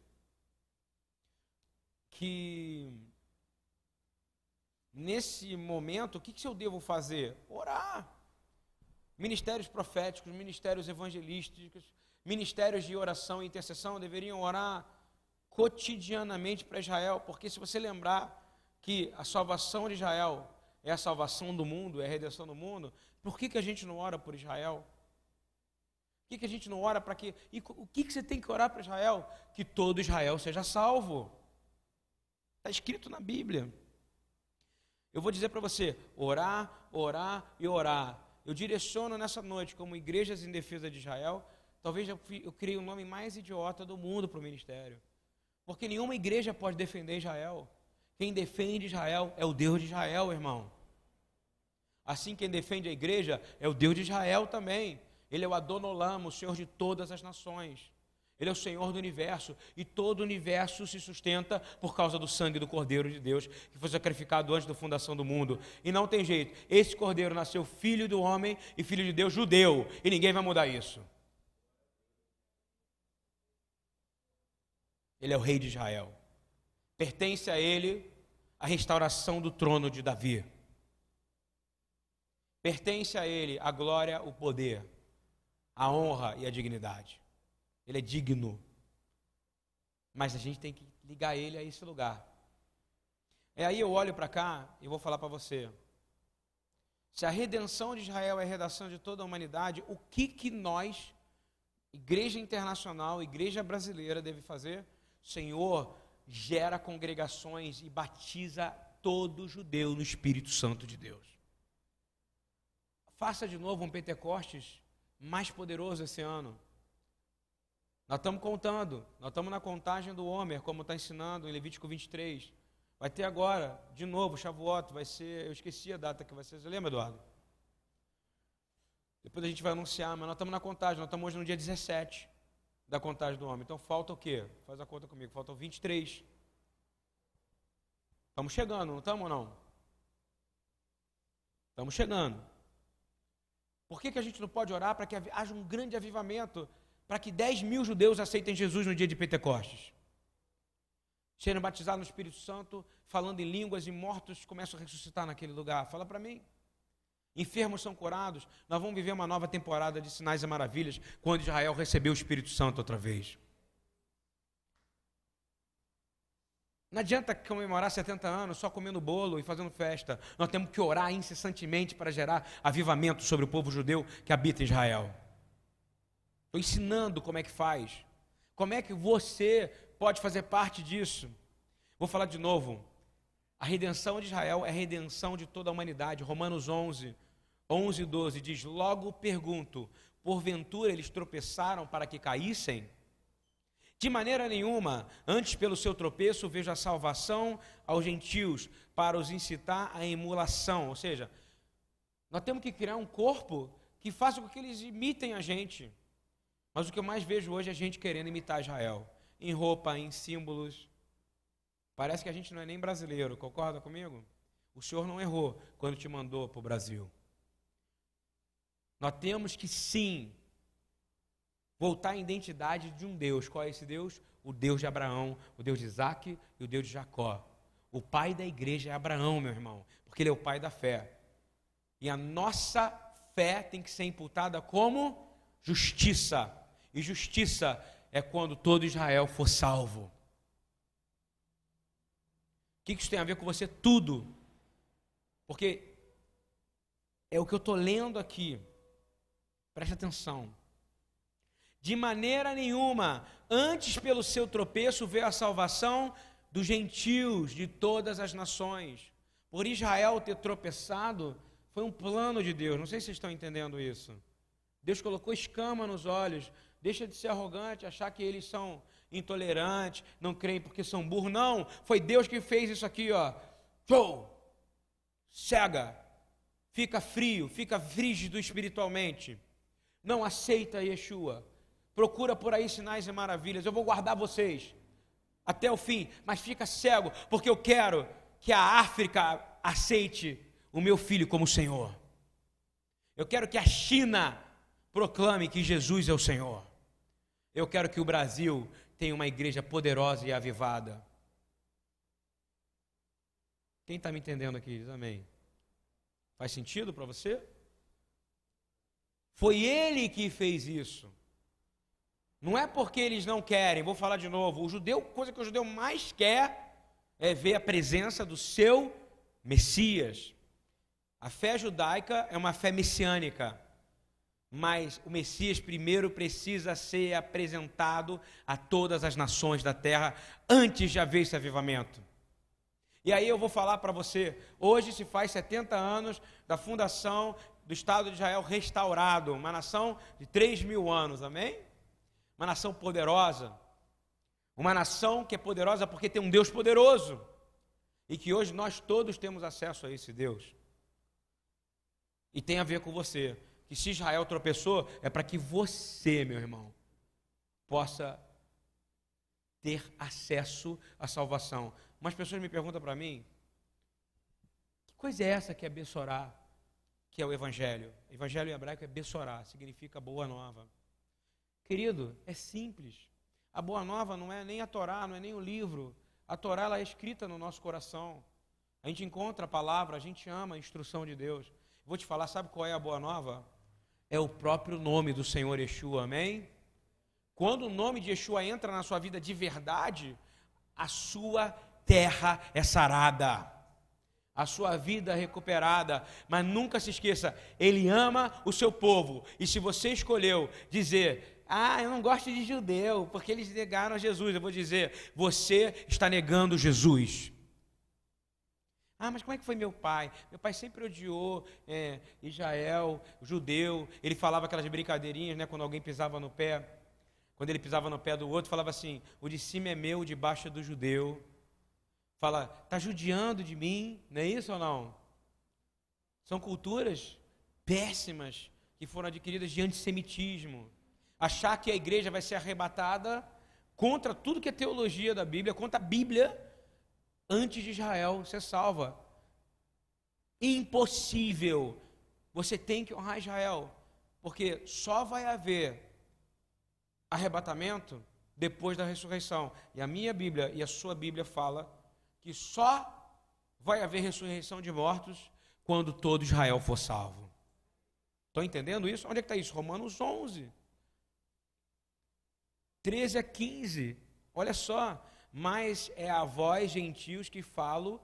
que nesse momento, o que, que eu devo fazer? Orar. Ministérios proféticos, ministérios evangelísticos, ministérios de oração e intercessão deveriam orar cotidianamente para Israel, porque se você lembrar que a salvação de Israel é a salvação do mundo, é a redenção do mundo, por que, que a gente não ora por Israel? Por que, que a gente não ora para que. E o que, que você tem que orar para Israel? Que todo Israel seja salvo. Está escrito na Bíblia. Eu vou dizer para você: orar, orar e orar. Eu direciono nessa noite, como igrejas em defesa de Israel, talvez eu, eu criei o nome mais idiota do mundo para o ministério. Porque nenhuma igreja pode defender Israel. Quem defende Israel é o Deus de Israel, irmão. Assim, quem defende a igreja é o Deus de Israel também. Ele é o Adonolamo, o Senhor de todas as nações. Ele é o Senhor do universo e todo o universo se sustenta por causa do sangue do Cordeiro de Deus, que foi sacrificado antes da fundação do mundo. E não tem jeito, esse Cordeiro nasceu filho do homem e filho de Deus judeu, e ninguém vai mudar isso. Ele é o rei de Israel. Pertence a ele a restauração do trono de Davi. Pertence a ele a glória, o poder, a honra e a dignidade. Ele é digno. Mas a gente tem que ligar ele a esse lugar. E aí eu olho para cá e vou falar para você. Se a redenção de Israel é a redação de toda a humanidade, o que que nós, igreja internacional, igreja brasileira, deve fazer? Senhor, gera congregações e batiza todo judeu no Espírito Santo de Deus. Faça de novo um Pentecostes mais poderoso esse ano. Nós estamos contando, nós estamos na contagem do Homer, como está ensinando em Levítico 23. Vai ter agora, de novo, Shavuot, vai ser, eu esqueci a data que vai ser, você lembra, Eduardo? Depois a gente vai anunciar, mas nós estamos na contagem, nós estamos hoje no dia 17 da contagem do homem. Então falta o quê? Faz a conta comigo, faltam 23. Estamos chegando, não estamos não? Estamos chegando. Por que, que a gente não pode orar para que haja um grande avivamento para que 10 mil judeus aceitem Jesus no dia de Pentecostes. Serem batizados no Espírito Santo, falando em línguas e mortos começam a ressuscitar naquele lugar. Fala para mim. Enfermos são curados. Nós vamos viver uma nova temporada de sinais e maravilhas quando Israel recebeu o Espírito Santo outra vez. Não adianta comemorar 70 anos só comendo bolo e fazendo festa. Nós temos que orar incessantemente para gerar avivamento sobre o povo judeu que habita em Israel. Estou ensinando como é que faz. Como é que você pode fazer parte disso? Vou falar de novo. A redenção de Israel é a redenção de toda a humanidade. Romanos 11, 11 e 12 diz: Logo pergunto, porventura eles tropeçaram para que caíssem? De maneira nenhuma, antes pelo seu tropeço vejo a salvação aos gentios, para os incitar à emulação. Ou seja, nós temos que criar um corpo que faça com que eles imitem a gente. Mas o que eu mais vejo hoje é gente querendo imitar Israel. Em roupa, em símbolos. Parece que a gente não é nem brasileiro, concorda comigo? O Senhor não errou quando te mandou para o Brasil. Nós temos que sim voltar à identidade de um Deus. Qual é esse Deus? O Deus de Abraão, o Deus de Isaac e o Deus de Jacó. O pai da igreja é Abraão, meu irmão, porque ele é o pai da fé. E a nossa fé tem que ser imputada como justiça. E justiça é quando todo Israel for salvo. O que isso tem a ver com você? Tudo. Porque é o que eu estou lendo aqui. Preste atenção. De maneira nenhuma, antes pelo seu tropeço veio a salvação dos gentios de todas as nações. Por Israel ter tropeçado, foi um plano de Deus. Não sei se vocês estão entendendo isso. Deus colocou escama nos olhos Deixa de ser arrogante, achar que eles são intolerantes, não creem porque são burros. Não, foi Deus que fez isso aqui, ó. Show! Cega, fica frio, fica frígido espiritualmente. Não aceita Yeshua. Procura por aí sinais e maravilhas. Eu vou guardar vocês até o fim, mas fica cego, porque eu quero que a África aceite o meu filho como Senhor. Eu quero que a China proclame que Jesus é o Senhor. Eu quero que o Brasil tenha uma igreja poderosa e avivada. Quem está me entendendo aqui? Diz amém. Faz sentido para você? Foi ele que fez isso. Não é porque eles não querem, vou falar de novo. O judeu, coisa que o judeu mais quer é ver a presença do seu Messias. A fé judaica é uma fé messiânica, mas o Messias primeiro precisa ser apresentado a todas as nações da terra antes de haver esse avivamento. E aí eu vou falar para você, hoje se faz 70 anos da fundação do Estado de Israel restaurado, uma nação de 3 mil anos, amém? Uma nação poderosa, uma nação que é poderosa porque tem um Deus poderoso, e que hoje nós todos temos acesso a esse Deus. E tem a ver com você. Que se Israel tropeçou, é para que você, meu irmão, possa ter acesso à salvação. Umas pessoas me perguntam para mim: que coisa é essa que é Bessorá, que é o Evangelho? Evangelho em hebraico é Bessorá, significa boa nova. Querido, é simples. A boa nova não é nem a Torá, não é nem o livro. A Torá ela é escrita no nosso coração. A gente encontra a palavra, a gente ama a instrução de Deus. Vou te falar, sabe qual é a boa nova? É o próprio nome do Senhor Yeshua, amém? Quando o nome de Yeshua entra na sua vida de verdade, a sua terra é sarada, a sua vida é recuperada. Mas nunca se esqueça, Ele ama o seu povo. E se você escolheu dizer, ah, eu não gosto de judeu, porque eles negaram a Jesus, eu vou dizer, você está negando Jesus. Ah, mas como é que foi meu pai? Meu pai sempre odiou é, Israel, judeu. Ele falava aquelas brincadeirinhas, né? Quando alguém pisava no pé. Quando ele pisava no pé do outro, falava assim: o de cima é meu, o de baixo é do judeu. Fala, está judiando de mim, não é isso ou não? São culturas péssimas que foram adquiridas de antissemitismo. Achar que a igreja vai ser arrebatada contra tudo que é teologia da Bíblia, contra a Bíblia antes de Israel ser salva. Impossível. Você tem que honrar Israel, porque só vai haver arrebatamento depois da ressurreição. E a minha Bíblia e a sua Bíblia fala que só vai haver ressurreição de mortos quando todo Israel for salvo. Estão entendendo isso? Onde é que está isso? Romanos 11. 13 a 15. Olha só mas é a vós, gentios, que falo,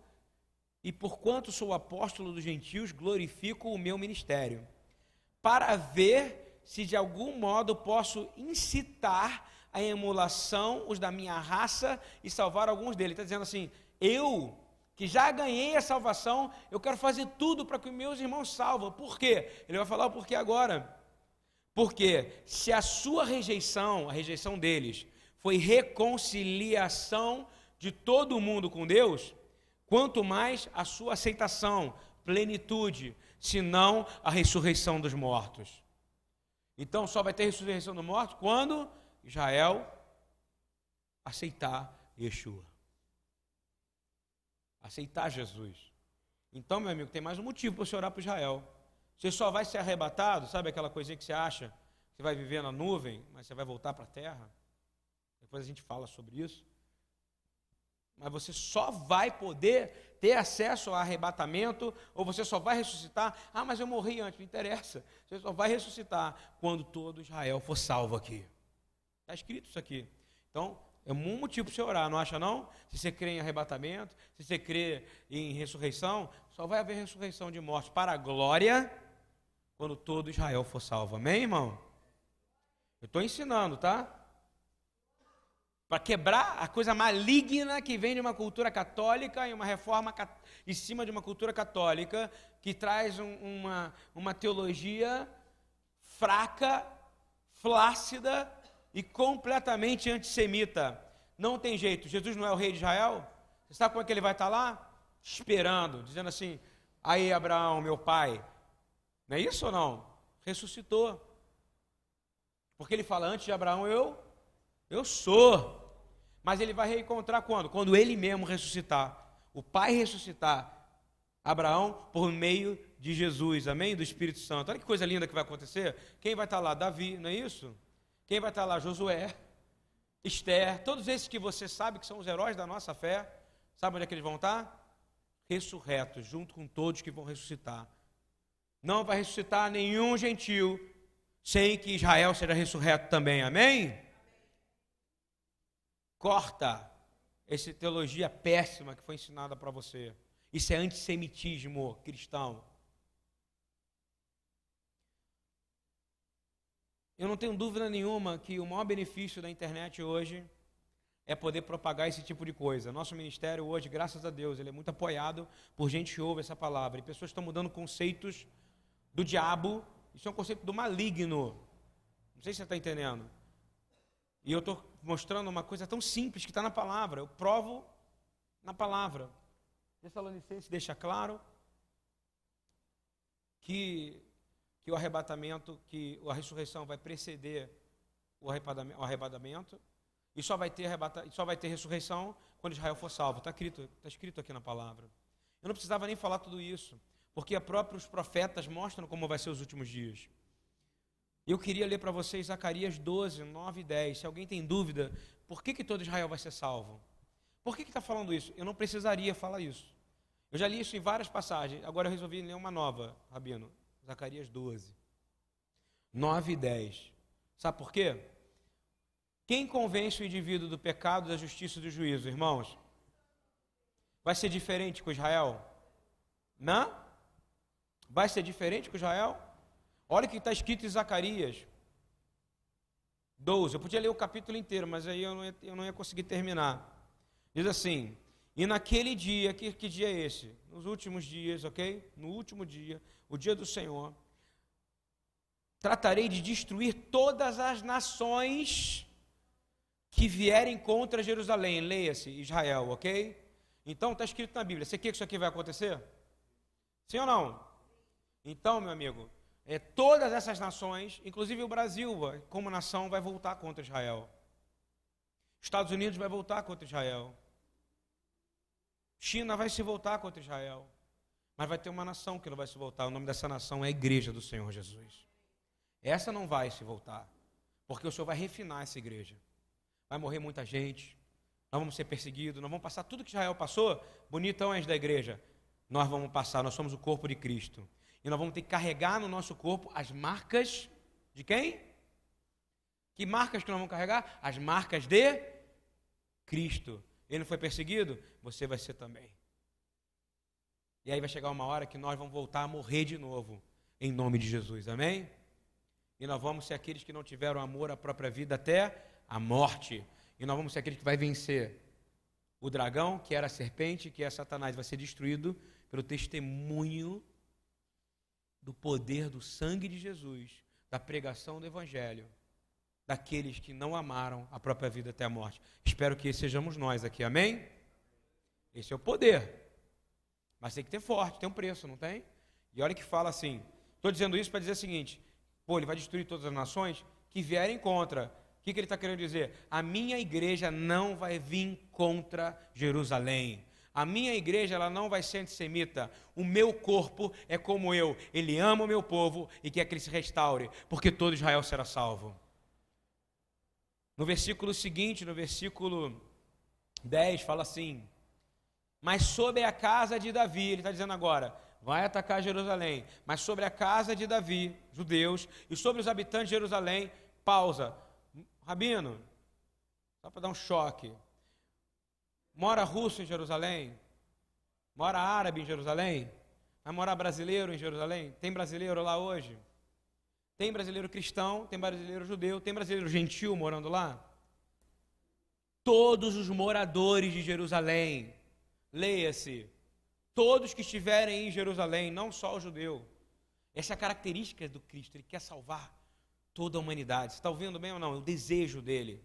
e porquanto sou apóstolo dos gentios, glorifico o meu ministério, para ver se de algum modo posso incitar a emulação os da minha raça e salvar alguns deles. Está dizendo assim: eu que já ganhei a salvação, eu quero fazer tudo para que meus irmãos salvam. Por quê? Ele vai falar o porquê agora. Porque se a sua rejeição, a rejeição deles, foi reconciliação de todo mundo com Deus, quanto mais a sua aceitação, plenitude, senão a ressurreição dos mortos. Então só vai ter ressurreição dos mortos quando Israel aceitar Yeshua. Aceitar Jesus. Então, meu amigo, tem mais um motivo para você orar para Israel. Você só vai ser arrebatado, sabe aquela coisinha que você acha? Você vai viver na nuvem, mas você vai voltar para a terra? Depois a gente fala sobre isso. Mas você só vai poder ter acesso ao arrebatamento, ou você só vai ressuscitar. Ah, mas eu morri antes, não interessa. Você só vai ressuscitar quando todo Israel for salvo aqui. Está escrito isso aqui. Então, é um motivo para você orar, não acha não? Se você crê em arrebatamento, se você crê em ressurreição, só vai haver ressurreição de morte para a glória quando todo Israel for salvo. Amém, irmão? Eu estou ensinando, tá? Para quebrar a coisa maligna que vem de uma cultura católica e uma reforma em cima de uma cultura católica que traz um, uma, uma teologia fraca, flácida e completamente antissemita. Não tem jeito, Jesus não é o rei de Israel? Você sabe como é que ele vai estar lá? Esperando, dizendo assim: aí Abraão, meu pai, não é isso ou não? Ressuscitou. Porque ele fala: antes de Abraão eu eu sou. Mas ele vai reencontrar quando? Quando ele mesmo ressuscitar. O Pai ressuscitar Abraão por meio de Jesus, amém? Do Espírito Santo. Olha que coisa linda que vai acontecer. Quem vai estar lá? Davi, não é isso? Quem vai estar lá? Josué, Esther, todos esses que você sabe que são os heróis da nossa fé. Sabe onde é que eles vão estar? ressurretos, junto com todos que vão ressuscitar. Não vai ressuscitar nenhum gentil sem que Israel seja ressurreto também. Amém? Corta essa teologia péssima que foi ensinada para você. Isso é antissemitismo cristão. Eu não tenho dúvida nenhuma que o maior benefício da internet hoje é poder propagar esse tipo de coisa. Nosso ministério hoje, graças a Deus, ele é muito apoiado por gente que ouve essa palavra. E pessoas estão mudando conceitos do diabo. Isso é um conceito do maligno. Não sei se você está entendendo. E eu estou mostrando uma coisa tão simples que está na palavra. Eu provo na palavra. Tessalonicenses deixa claro que que o arrebatamento, que a ressurreição vai preceder o arrebatamento, e só vai ter, arrebata, só vai ter ressurreição quando Israel for salvo. Está escrito, está escrito aqui na palavra. Eu não precisava nem falar tudo isso, porque próprios profetas mostram como vai ser os últimos dias. Eu queria ler para vocês Zacarias 12, 9 e 10. Se alguém tem dúvida, por que, que todo Israel vai ser salvo? Por que está falando isso? Eu não precisaria falar isso. Eu já li isso em várias passagens, agora eu resolvi ler uma nova, Rabino. Zacarias 12, 9 e 10. Sabe por quê? Quem convence o indivíduo do pecado, da justiça e do juízo, irmãos? Vai ser diferente com Israel? Não? Vai ser diferente com Israel? Olha o que está escrito em Zacarias 12. Eu podia ler o capítulo inteiro, mas aí eu não ia, eu não ia conseguir terminar. Diz assim: E naquele dia, que, que dia é esse? Nos últimos dias, ok? No último dia, o dia do Senhor, tratarei de destruir todas as nações que vierem contra Jerusalém. Leia-se, Israel, ok? Então está escrito na Bíblia. Você quer que isso aqui vai acontecer? Sim ou não? Então, meu amigo, é, todas essas nações, inclusive o Brasil, como nação, vai voltar contra Israel. Estados Unidos vai voltar contra Israel. China vai se voltar contra Israel. Mas vai ter uma nação que não vai se voltar. O nome dessa nação é a Igreja do Senhor Jesus. Essa não vai se voltar. Porque o Senhor vai refinar essa igreja. Vai morrer muita gente. Nós vamos ser perseguidos. Nós vamos passar tudo que Israel passou. Bonitão antes da igreja. Nós vamos passar. Nós somos o corpo de Cristo. E nós vamos ter que carregar no nosso corpo as marcas de quem? Que marcas que nós vamos carregar? As marcas de Cristo. Ele não foi perseguido? Você vai ser também. E aí vai chegar uma hora que nós vamos voltar a morrer de novo, em nome de Jesus, amém? E nós vamos ser aqueles que não tiveram amor à própria vida até a morte. E nós vamos ser aqueles que vai vencer o dragão, que era a serpente, que é Satanás, vai ser destruído pelo testemunho do poder do sangue de Jesus, da pregação do evangelho, daqueles que não amaram a própria vida até a morte. Espero que sejamos nós aqui, amém? Esse é o poder. Mas tem que ter forte, tem um preço, não tem? E olha que fala assim: estou dizendo isso para dizer o seguinte: pô, ele vai destruir todas as nações que vierem contra. O que, que ele está querendo dizer? A minha igreja não vai vir contra Jerusalém. A minha igreja ela não vai ser antissemita. O meu corpo é como eu. Ele ama o meu povo e quer que ele se restaure, porque todo Israel será salvo. No versículo seguinte, no versículo 10, fala assim: mas sobre a casa de Davi, ele está dizendo agora, vai atacar Jerusalém, mas sobre a casa de Davi, judeus, e sobre os habitantes de Jerusalém, pausa. Rabino, só para dar um choque. Mora russo em Jerusalém? Mora árabe em Jerusalém? Vai morar brasileiro em Jerusalém? Tem brasileiro lá hoje? Tem brasileiro cristão, tem brasileiro judeu, tem brasileiro gentil morando lá? Todos os moradores de Jerusalém leia-se, todos que estiverem em Jerusalém, não só o judeu. Essa é a característica do Cristo, ele quer salvar toda a humanidade. Você está ouvindo bem ou não? É o desejo dele.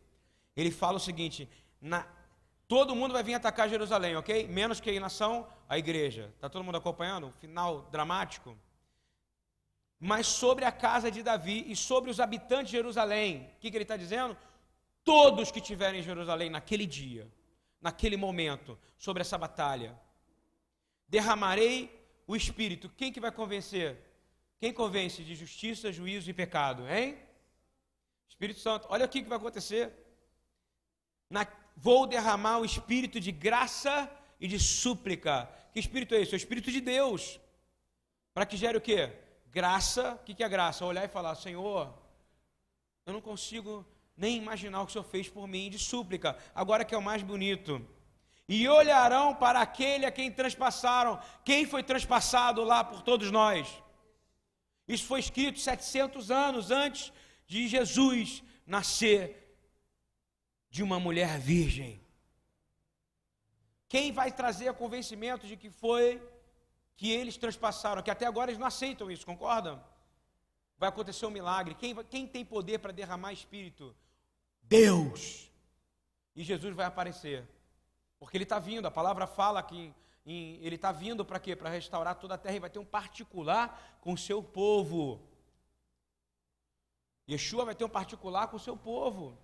Ele fala o seguinte: na, todo mundo vai vir atacar Jerusalém, ok? Menos que a nação, a igreja. Está todo mundo acompanhando? Final dramático. Mas sobre a casa de Davi e sobre os habitantes de Jerusalém, o que, que ele está dizendo? Todos que estiverem em Jerusalém naquele dia naquele momento sobre essa batalha. Derramarei o Espírito. Quem que vai convencer? Quem convence de justiça, juízo e pecado, hein? Espírito Santo. Olha o que vai acontecer. Na, vou derramar o Espírito de graça e de súplica. Que espírito é esse? É o espírito de Deus. Para que gere o quê? Graça. O que é graça? Olhar e falar: Senhor, eu não consigo nem imaginar o que o Senhor fez por mim, de súplica. Agora que é o mais bonito. E olharão para aquele a quem transpassaram. Quem foi transpassado lá por todos nós? Isso foi escrito 700 anos antes de Jesus nascer de uma mulher virgem. Quem vai trazer o convencimento de que foi que eles transpassaram? Que até agora eles não aceitam isso, concordam? Vai acontecer um milagre. Quem, quem tem poder para derramar espírito? Deus. E Jesus vai aparecer. Porque ele está vindo, a palavra fala que em, ele está vindo para quê? Para restaurar toda a terra e vai ter um particular com o seu povo. Yeshua vai ter um particular com o seu povo.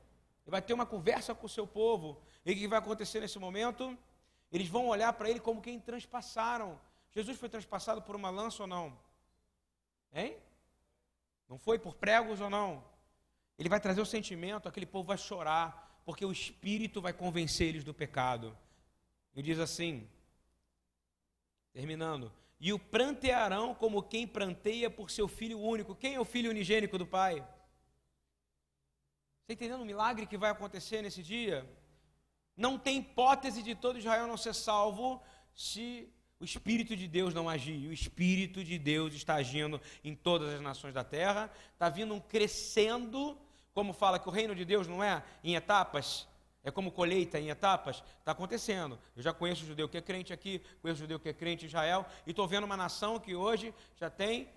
Vai ter uma conversa com o seu povo. E o que vai acontecer nesse momento? Eles vão olhar para ele como quem transpassaram. Jesus foi transpassado por uma lança ou não? Hein? Não foi por pregos ou não? Ele vai trazer o sentimento, aquele povo vai chorar, porque o Espírito vai convencer eles do pecado. Ele diz assim, terminando: E o prantearão como quem pranteia por seu filho único. Quem é o filho unigênico do Pai? Está entendendo o milagre que vai acontecer nesse dia? Não tem hipótese de todo Israel não ser salvo se o Espírito de Deus não agir. O Espírito de Deus está agindo em todas as nações da terra, está vindo um crescendo, como fala que o reino de Deus não é em etapas, é como colheita em etapas, está acontecendo. Eu já conheço o judeu que é crente aqui, conheço o judeu que é crente em Israel, e estou vendo uma nação que hoje já tem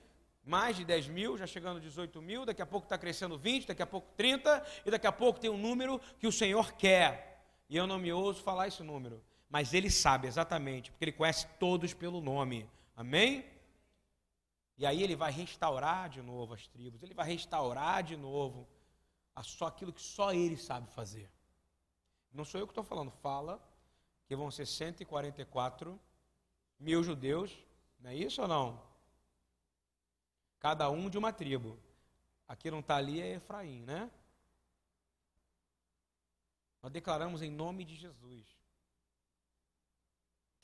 mais de 10 mil, já chegando a 18 mil, daqui a pouco está crescendo 20, daqui a pouco 30, e daqui a pouco tem um número que o Senhor quer. E eu não me ouso falar esse número, mas ele sabe exatamente, porque ele conhece todos pelo nome. Amém? E aí ele vai restaurar de novo as tribos, ele vai restaurar de novo a só aquilo que só ele sabe fazer. Não sou eu que estou falando, fala que vão ser 144 mil judeus, não é isso ou não? Cada um de uma tribo. Aqui não está ali é Efraim, né? Nós declaramos em nome de Jesus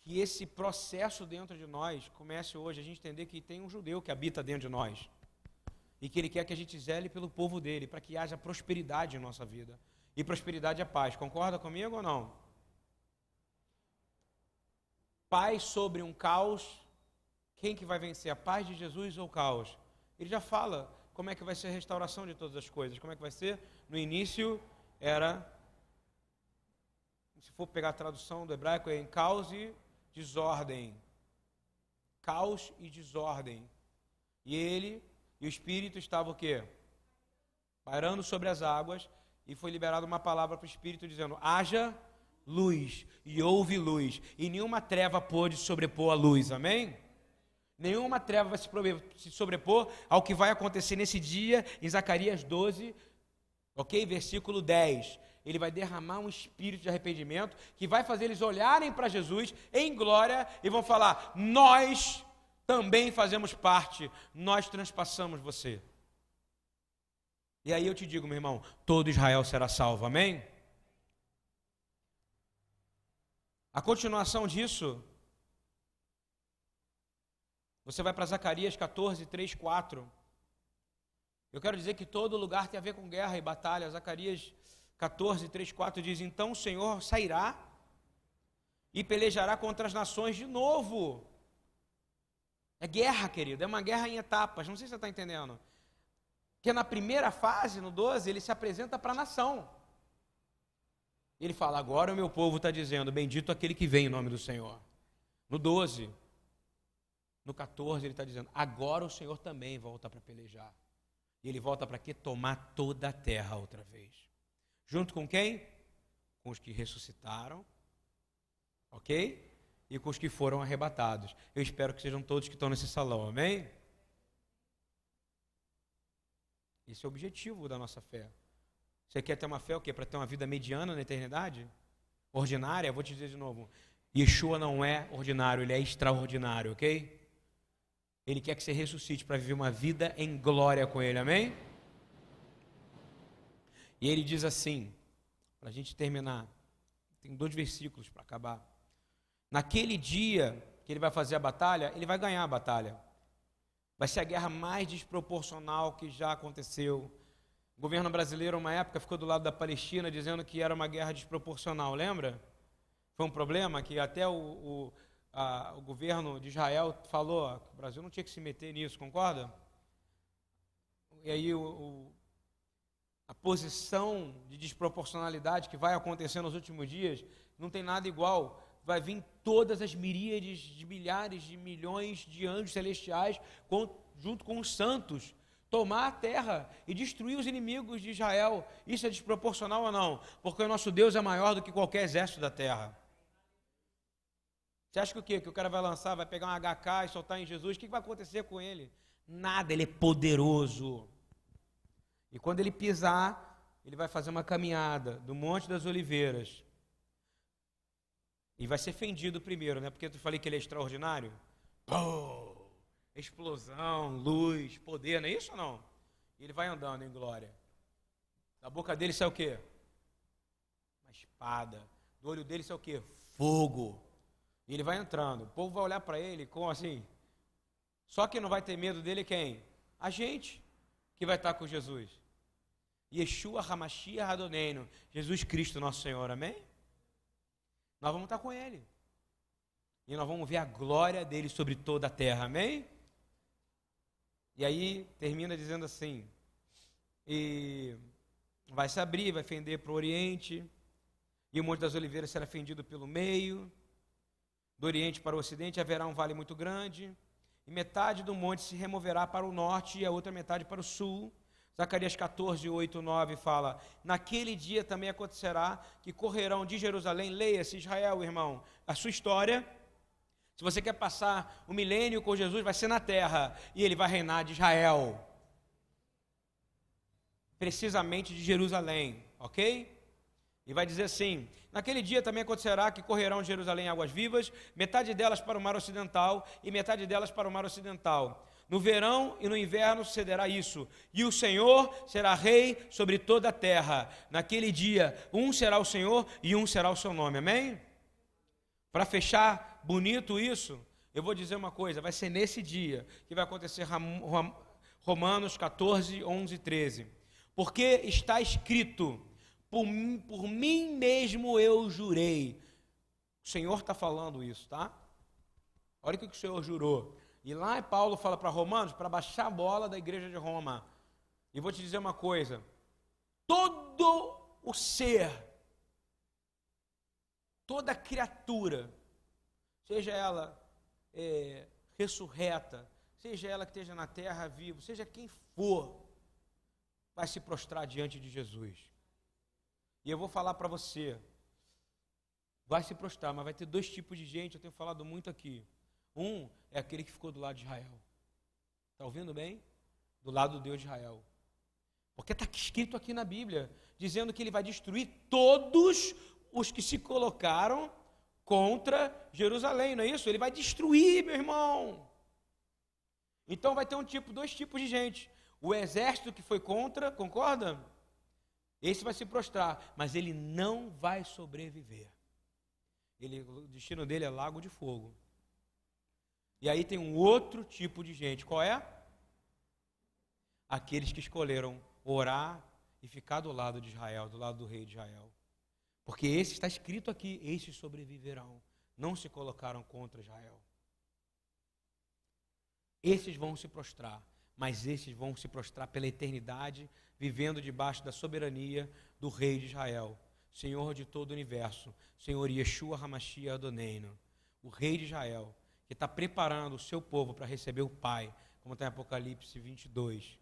que esse processo dentro de nós comece hoje a gente entender que tem um judeu que habita dentro de nós e que ele quer que a gente zele pelo povo dele para que haja prosperidade em nossa vida. E prosperidade é paz. Concorda comigo ou não? Paz sobre um caos. Quem que vai vencer? A paz de Jesus ou o caos? Ele já fala como é que vai ser a restauração de todas as coisas. Como é que vai ser? No início era se for pegar a tradução do hebraico, é em caos e desordem. Caos e desordem. E ele e o Espírito estavam o quê? Pairando sobre as águas, e foi liberada uma palavra para o Espírito dizendo: haja luz, e houve luz, e nenhuma treva pôde sobrepor a luz, amém? Nenhuma treva vai se sobrepor ao que vai acontecer nesse dia, em Zacarias 12, ok? Versículo 10 ele vai derramar um espírito de arrependimento que vai fazer eles olharem para Jesus em glória e vão falar: Nós também fazemos parte, nós transpassamos você. E aí eu te digo, meu irmão, todo Israel será salvo, amém? A continuação disso, você vai para Zacarias 14, 3, 4. Eu quero dizer que todo lugar tem a ver com guerra e batalha. Zacarias 14, 3, 4 diz: Então o Senhor sairá e pelejará contra as nações de novo. É guerra, querido, é uma guerra em etapas. Não sei se você está entendendo. Porque na primeira fase, no 12, ele se apresenta para a nação. Ele fala: Agora o meu povo está dizendo: Bendito aquele que vem em nome do Senhor. No 12, no 14, ele está dizendo: Agora o Senhor também volta para pelejar. E ele volta para quê? Tomar toda a terra outra vez. Junto com quem? Com os que ressuscitaram, ok? E com os que foram arrebatados. Eu espero que sejam todos que estão nesse salão, amém? Esse é o objetivo da nossa fé. Você quer ter uma fé o quê? Para ter uma vida mediana na eternidade? Ordinária? Vou te dizer de novo. Yeshua não é ordinário, ele é extraordinário, ok? Ele quer que você ressuscite para viver uma vida em glória com ele, amém? E ele diz assim, para a gente terminar, tem dois versículos para acabar. Naquele dia que ele vai fazer a batalha, ele vai ganhar a batalha. Vai ser a guerra mais desproporcional que já aconteceu. O governo brasileiro, uma época, ficou do lado da Palestina dizendo que era uma guerra desproporcional, lembra? Foi um problema que até o, o, o governo de Israel falou que o Brasil não tinha que se meter nisso, concorda? E aí o, o, a posição de desproporcionalidade que vai acontecer nos últimos dias não tem nada igual. Vai vir todas as miríades de milhares de milhões de anjos celestiais com, junto com os santos tomar a terra e destruir os inimigos de Israel. Isso é desproporcional ou não? Porque o nosso Deus é maior do que qualquer exército da terra. Você acha que o quê? Que o cara vai lançar, vai pegar um HK e soltar em Jesus? O que vai acontecer com ele? Nada, ele é poderoso. E quando ele pisar, ele vai fazer uma caminhada do Monte das Oliveiras. E vai ser fendido primeiro, né? Porque eu falei que ele é extraordinário. Pô, explosão, luz, poder, não é isso ou não? E ele vai andando em glória. Da boca dele sai o quê? Uma espada. Do olho dele sai o quê? Fogo. E ele vai entrando. O povo vai olhar para ele com assim. Só que não vai ter medo dele quem? A gente que vai estar com Jesus. Yeshua Hamashia Radoneino. Jesus Cristo, nosso Senhor. Amém? Nós vamos estar com ele. E nós vamos ver a glória dele sobre toda a terra. Amém? E aí termina dizendo assim: e vai se abrir, vai fender para o oriente, e o Monte das Oliveiras será fendido pelo meio, do Oriente para o Ocidente haverá um vale muito grande, e metade do monte se removerá para o norte e a outra metade para o sul. Zacarias 14, 8, 9 fala: Naquele dia também acontecerá que correrão de Jerusalém, leia-se Israel, irmão, a sua história. Se você quer passar o milênio com Jesus, vai ser na terra e ele vai reinar de Israel, precisamente de Jerusalém, ok? E vai dizer assim: Naquele dia também acontecerá que correrão de Jerusalém águas vivas, metade delas para o mar ocidental e metade delas para o mar ocidental. No verão e no inverno sucederá isso, e o Senhor será rei sobre toda a terra. Naquele dia, um será o Senhor e um será o seu nome. Amém? Para fechar bonito isso, eu vou dizer uma coisa: vai ser nesse dia que vai acontecer Romanos 14, 11 e 13. Porque está escrito por, por mim mesmo eu jurei. O Senhor está falando isso, tá? Olha o que o Senhor jurou. E lá Paulo fala para Romanos para baixar a bola da igreja de Roma. E vou te dizer uma coisa: todo o ser, toda criatura, seja ela é, ressurreta, seja ela que esteja na terra vivo, seja quem for, vai se prostrar diante de Jesus. E eu vou falar para você, vai se prostrar, mas vai ter dois tipos de gente, eu tenho falado muito aqui. Um é aquele que ficou do lado de Israel. Está ouvindo bem? Do lado do Deus de Israel. Porque está escrito aqui na Bíblia, dizendo que ele vai destruir todos os que se colocaram contra Jerusalém, não é isso? Ele vai destruir, meu irmão. Então vai ter um tipo, dois tipos de gente. O exército que foi contra, concorda? Esse vai se prostrar, mas ele não vai sobreviver. Ele, o destino dele é lago de fogo. E aí tem um outro tipo de gente. Qual é? Aqueles que escolheram orar e ficar do lado de Israel, do lado do rei de Israel. Porque esse está escrito aqui: esses sobreviverão. Não se colocaram contra Israel. Esses vão se prostrar, mas esses vão se prostrar pela eternidade vivendo debaixo da soberania do Rei de Israel, Senhor de todo o universo, Senhor Yeshua Hamashia Adoneino, o Rei de Israel, que está preparando o seu povo para receber o Pai, como está em Apocalipse 22,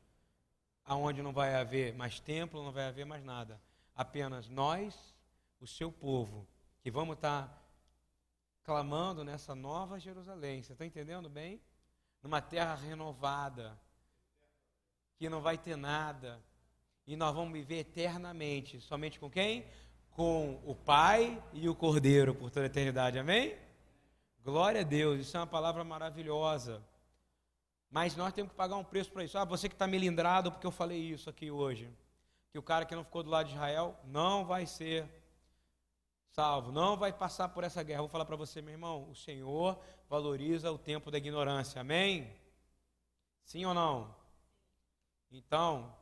aonde não vai haver mais templo, não vai haver mais nada, apenas nós, o seu povo, que vamos estar tá clamando nessa nova Jerusalém. Você está entendendo bem? Numa terra renovada, que não vai ter nada, e nós vamos viver eternamente. Somente com quem? Com o Pai e o Cordeiro por toda a eternidade. Amém? Glória a Deus, isso é uma palavra maravilhosa. Mas nós temos que pagar um preço para isso. Ah, você que está melindrado porque eu falei isso aqui hoje. Que o cara que não ficou do lado de Israel não vai ser salvo, não vai passar por essa guerra. Vou falar para você, meu irmão, o Senhor valoriza o tempo da ignorância. Amém? Sim ou não? Então,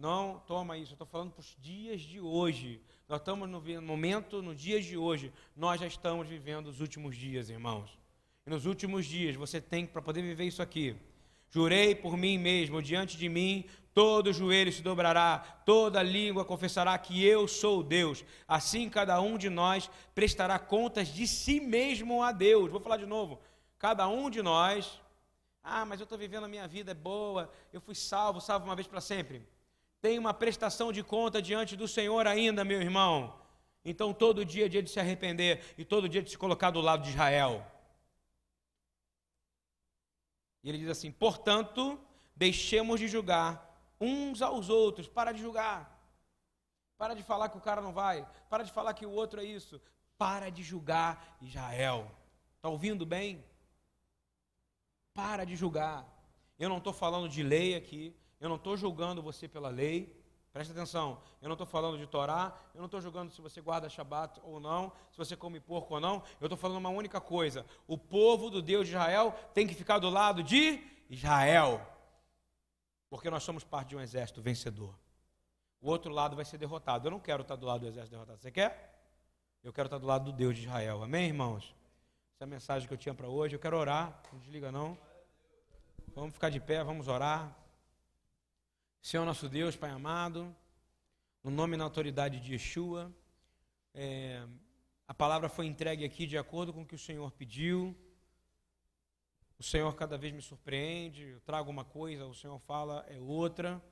não toma isso. Eu estou falando para os dias de hoje. Nós estamos no momento, no dia de hoje. Nós já estamos vivendo os últimos dias, irmãos. E nos últimos dias, você tem, para poder viver isso aqui, Jurei por mim mesmo, diante de mim, todo joelho se dobrará, toda língua confessará que eu sou Deus. Assim cada um de nós prestará contas de si mesmo a Deus. Vou falar de novo. Cada um de nós, ah, mas eu estou vivendo a minha vida é boa, eu fui salvo, salvo uma vez para sempre. Tem uma prestação de conta diante do Senhor ainda, meu irmão. Então todo dia é dia de se arrepender e todo dia de se colocar do lado de Israel. E ele diz assim: portanto, deixemos de julgar uns aos outros. Para de julgar. Para de falar que o cara não vai. Para de falar que o outro é isso. Para de julgar Israel. Está ouvindo bem? Para de julgar. Eu não estou falando de lei aqui. Eu não estou julgando você pela lei. Presta atenção, eu não estou falando de Torá, eu não estou julgando se você guarda Shabat ou não, se você come porco ou não, eu estou falando uma única coisa: o povo do Deus de Israel tem que ficar do lado de Israel, porque nós somos parte de um exército vencedor. O outro lado vai ser derrotado. Eu não quero estar do lado do exército derrotado. Você quer? Eu quero estar do lado do Deus de Israel. Amém, irmãos? Essa é a mensagem que eu tinha para hoje. Eu quero orar. Não desliga, não. Vamos ficar de pé, vamos orar. Senhor nosso Deus, Pai amado, no nome e na autoridade de Yeshua, é, a palavra foi entregue aqui de acordo com o que o Senhor pediu. O Senhor cada vez me surpreende, eu trago uma coisa, o Senhor fala é outra.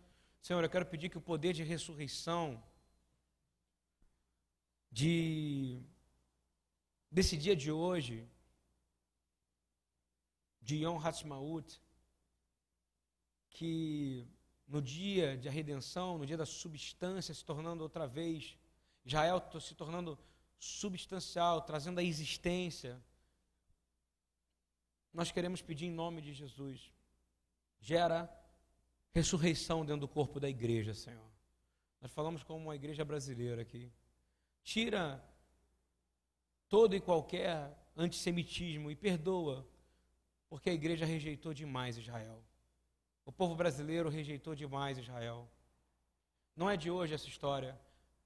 Senhor, eu quero pedir que o poder de ressurreição de desse dia de hoje, de Yom Hatzmaut, que no dia de redenção, no dia da substância se tornando outra vez, Israel se tornando substancial, trazendo a existência. Nós queremos pedir em nome de Jesus, gera ressurreição dentro do corpo da igreja, Senhor. Nós falamos como uma igreja brasileira aqui. Tira todo e qualquer antissemitismo e perdoa, porque a igreja rejeitou demais Israel. O povo brasileiro rejeitou demais Israel. Não é de hoje essa história,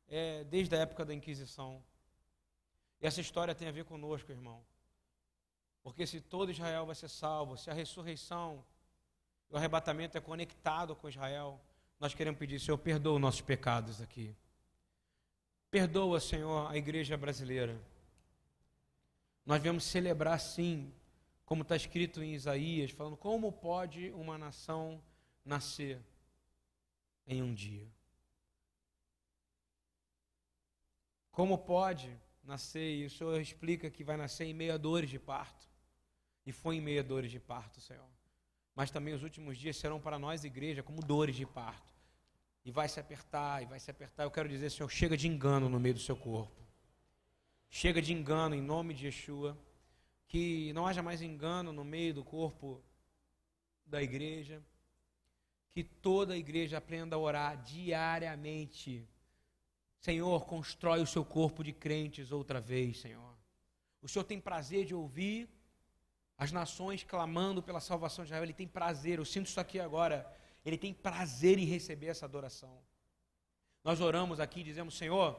é desde a época da Inquisição. E essa história tem a ver conosco, irmão. Porque se todo Israel vai ser salvo, se a ressurreição o arrebatamento é conectado com Israel, nós queremos pedir, Senhor, perdoa os nossos pecados aqui. Perdoa, Senhor, a igreja brasileira. Nós vamos celebrar, sim, como está escrito em Isaías, falando como pode uma nação nascer em um dia. Como pode nascer, e o Senhor explica que vai nascer em meia dores de parto. E foi em meia dores de parto, Senhor. Mas também os últimos dias serão para nós, igreja, como dores de parto. E vai se apertar, e vai se apertar. Eu quero dizer, Senhor, chega de engano no meio do seu corpo. Chega de engano em nome de Yeshua que não haja mais engano no meio do corpo da igreja, que toda a igreja aprenda a orar diariamente. Senhor, constrói o seu corpo de crentes outra vez, Senhor. O Senhor tem prazer de ouvir as nações clamando pela salvação de Israel. Ele tem prazer, eu sinto isso aqui agora. Ele tem prazer em receber essa adoração. Nós oramos aqui e dizemos, Senhor,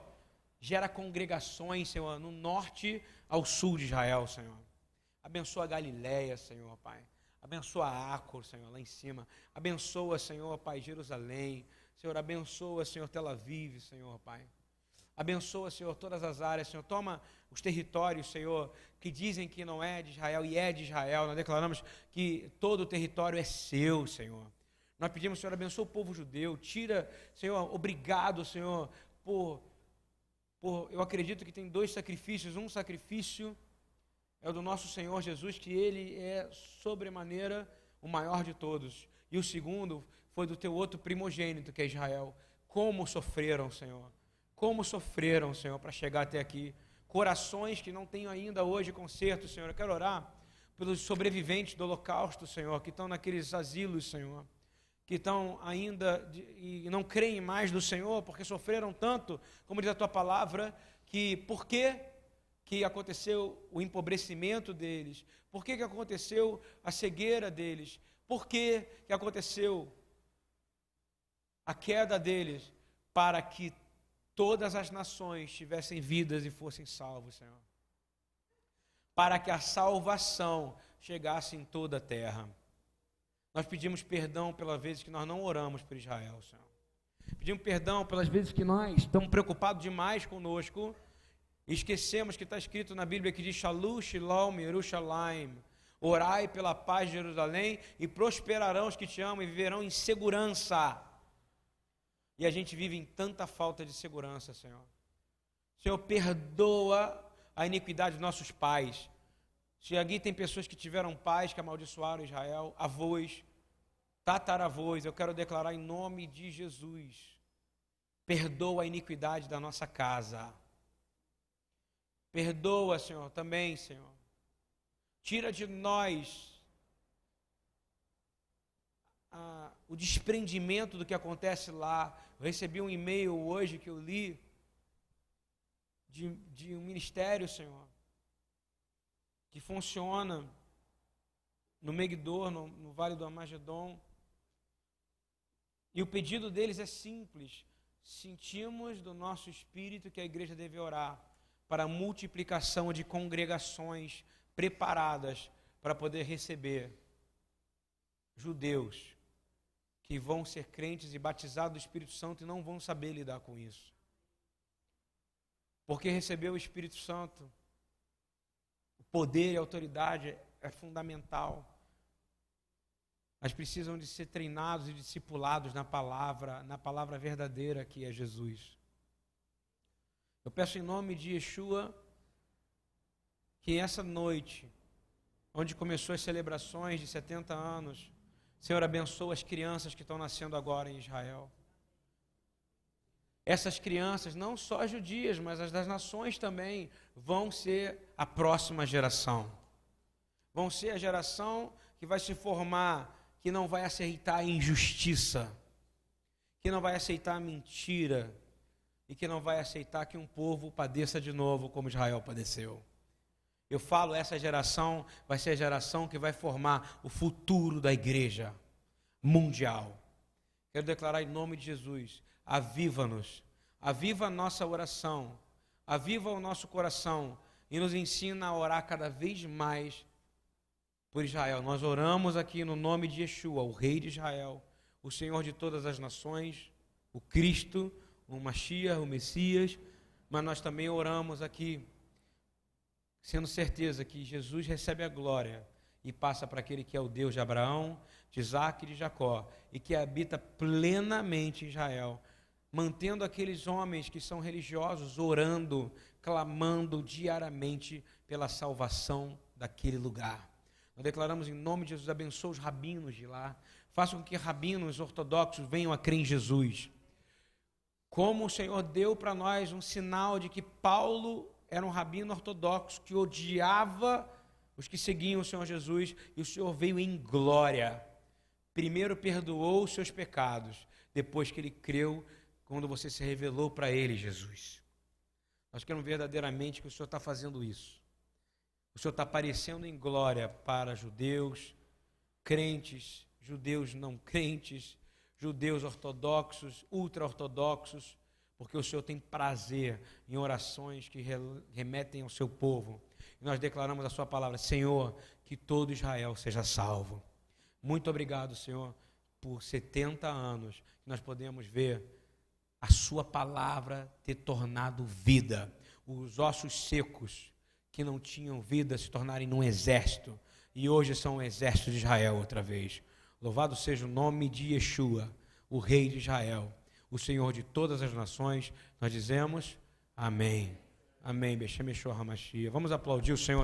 gera congregações, Senhor, no norte ao sul de Israel, Senhor. Abençoa a Galiléia, Senhor, Pai. Abençoa a Acor, Senhor, lá em cima. Abençoa, Senhor, Pai, Jerusalém. Senhor, abençoa, Senhor, Tel Aviv, Senhor, Pai. Abençoa, Senhor, todas as áreas, Senhor. Toma os territórios, Senhor, que dizem que não é de Israel e é de Israel. Nós declaramos que todo o território é seu, Senhor. Nós pedimos, Senhor, abençoa o povo judeu. Tira, Senhor, obrigado, Senhor, por, por. Eu acredito que tem dois sacrifícios: um sacrifício é o do nosso Senhor Jesus, que ele é sobremaneira o maior de todos. E o segundo foi do teu outro primogênito, que é Israel. Como sofreram, Senhor. Como sofreram, Senhor, para chegar até aqui. Corações que não têm ainda hoje conserto, Senhor. Eu quero orar pelos sobreviventes do Holocausto, Senhor, que estão naqueles asilos, Senhor. Que estão ainda de, e não creem mais no Senhor, porque sofreram tanto, como diz a tua palavra, que por que, aconteceu o empobrecimento deles, por que, que aconteceu a cegueira deles, por que, que aconteceu a queda deles, para que todas as nações tivessem vidas e fossem salvos, Senhor. Para que a salvação chegasse em toda a terra. Nós pedimos perdão pelas vezes que nós não oramos por Israel, Senhor. Pedimos perdão pelas vezes que nós estamos preocupados demais conosco esquecemos que está escrito na Bíblia que diz Shalom, Shalom, Yerushalayim. Orai pela paz de Jerusalém e prosperarão os que te amam e viverão em segurança. E a gente vive em tanta falta de segurança, Senhor. Senhor, perdoa a iniquidade dos nossos pais. Se aqui tem pessoas que tiveram pais que amaldiçoaram Israel, avós, tataravós, eu quero declarar em nome de Jesus. Perdoa a iniquidade da nossa casa. Perdoa, Senhor, também, Senhor. Tira de nós a, o desprendimento do que acontece lá. Eu recebi um e-mail hoje que eu li de, de um ministério, Senhor, que funciona no Megiddo, no, no Vale do Amagedon. E o pedido deles é simples. Sentimos do nosso espírito que a igreja deve orar para a multiplicação de congregações preparadas para poder receber judeus que vão ser crentes e batizados do Espírito Santo e não vão saber lidar com isso. Porque receber o Espírito Santo, o poder e a autoridade é fundamental. Mas precisam de ser treinados e discipulados na palavra, na palavra verdadeira que é Jesus. Eu peço em nome de Yeshua que essa noite, onde começou as celebrações de 70 anos, Senhor, abençoa as crianças que estão nascendo agora em Israel. Essas crianças, não só judias, mas as das nações também, vão ser a próxima geração. Vão ser a geração que vai se formar, que não vai aceitar a injustiça, que não vai aceitar a mentira e que não vai aceitar que um povo padeça de novo como Israel padeceu. Eu falo, essa geração vai ser a geração que vai formar o futuro da igreja mundial. Quero declarar em nome de Jesus: aviva-nos, aviva a nossa oração, aviva o nosso coração e nos ensina a orar cada vez mais por Israel. Nós oramos aqui no nome de Yeshua, o Rei de Israel, o Senhor de todas as nações, o Cristo, o Mashiach, o Messias, mas nós também oramos aqui sendo certeza que Jesus recebe a glória e passa para aquele que é o Deus de Abraão, de Isaac e de Jacó, e que habita plenamente Israel, mantendo aqueles homens que são religiosos orando, clamando diariamente pela salvação daquele lugar. Nós declaramos em nome de Jesus, abençoa os rabinos de lá, faça com que rabinos ortodoxos venham a crer em Jesus. Como o Senhor deu para nós um sinal de que Paulo era um rabino ortodoxo que odiava os que seguiam o Senhor Jesus e o Senhor veio em glória. Primeiro perdoou os seus pecados, depois que ele creu, quando você se revelou para ele, Jesus. Nós queremos verdadeiramente que o Senhor está fazendo isso. O Senhor está aparecendo em glória para judeus, crentes, judeus não crentes, judeus ortodoxos, ultra-ortodoxos, porque o Senhor tem prazer em orações que remetem ao seu povo. E nós declaramos a Sua palavra, Senhor, que todo Israel seja salvo. Muito obrigado, Senhor, por 70 anos que nós podemos ver a Sua palavra ter tornado vida. Os ossos secos que não tinham vida se tornarem num exército. E hoje são o exército de Israel outra vez. Louvado seja o nome de Yeshua, o Rei de Israel o Senhor de todas as nações, nós dizemos amém. Amém. Vamos aplaudir o Senhor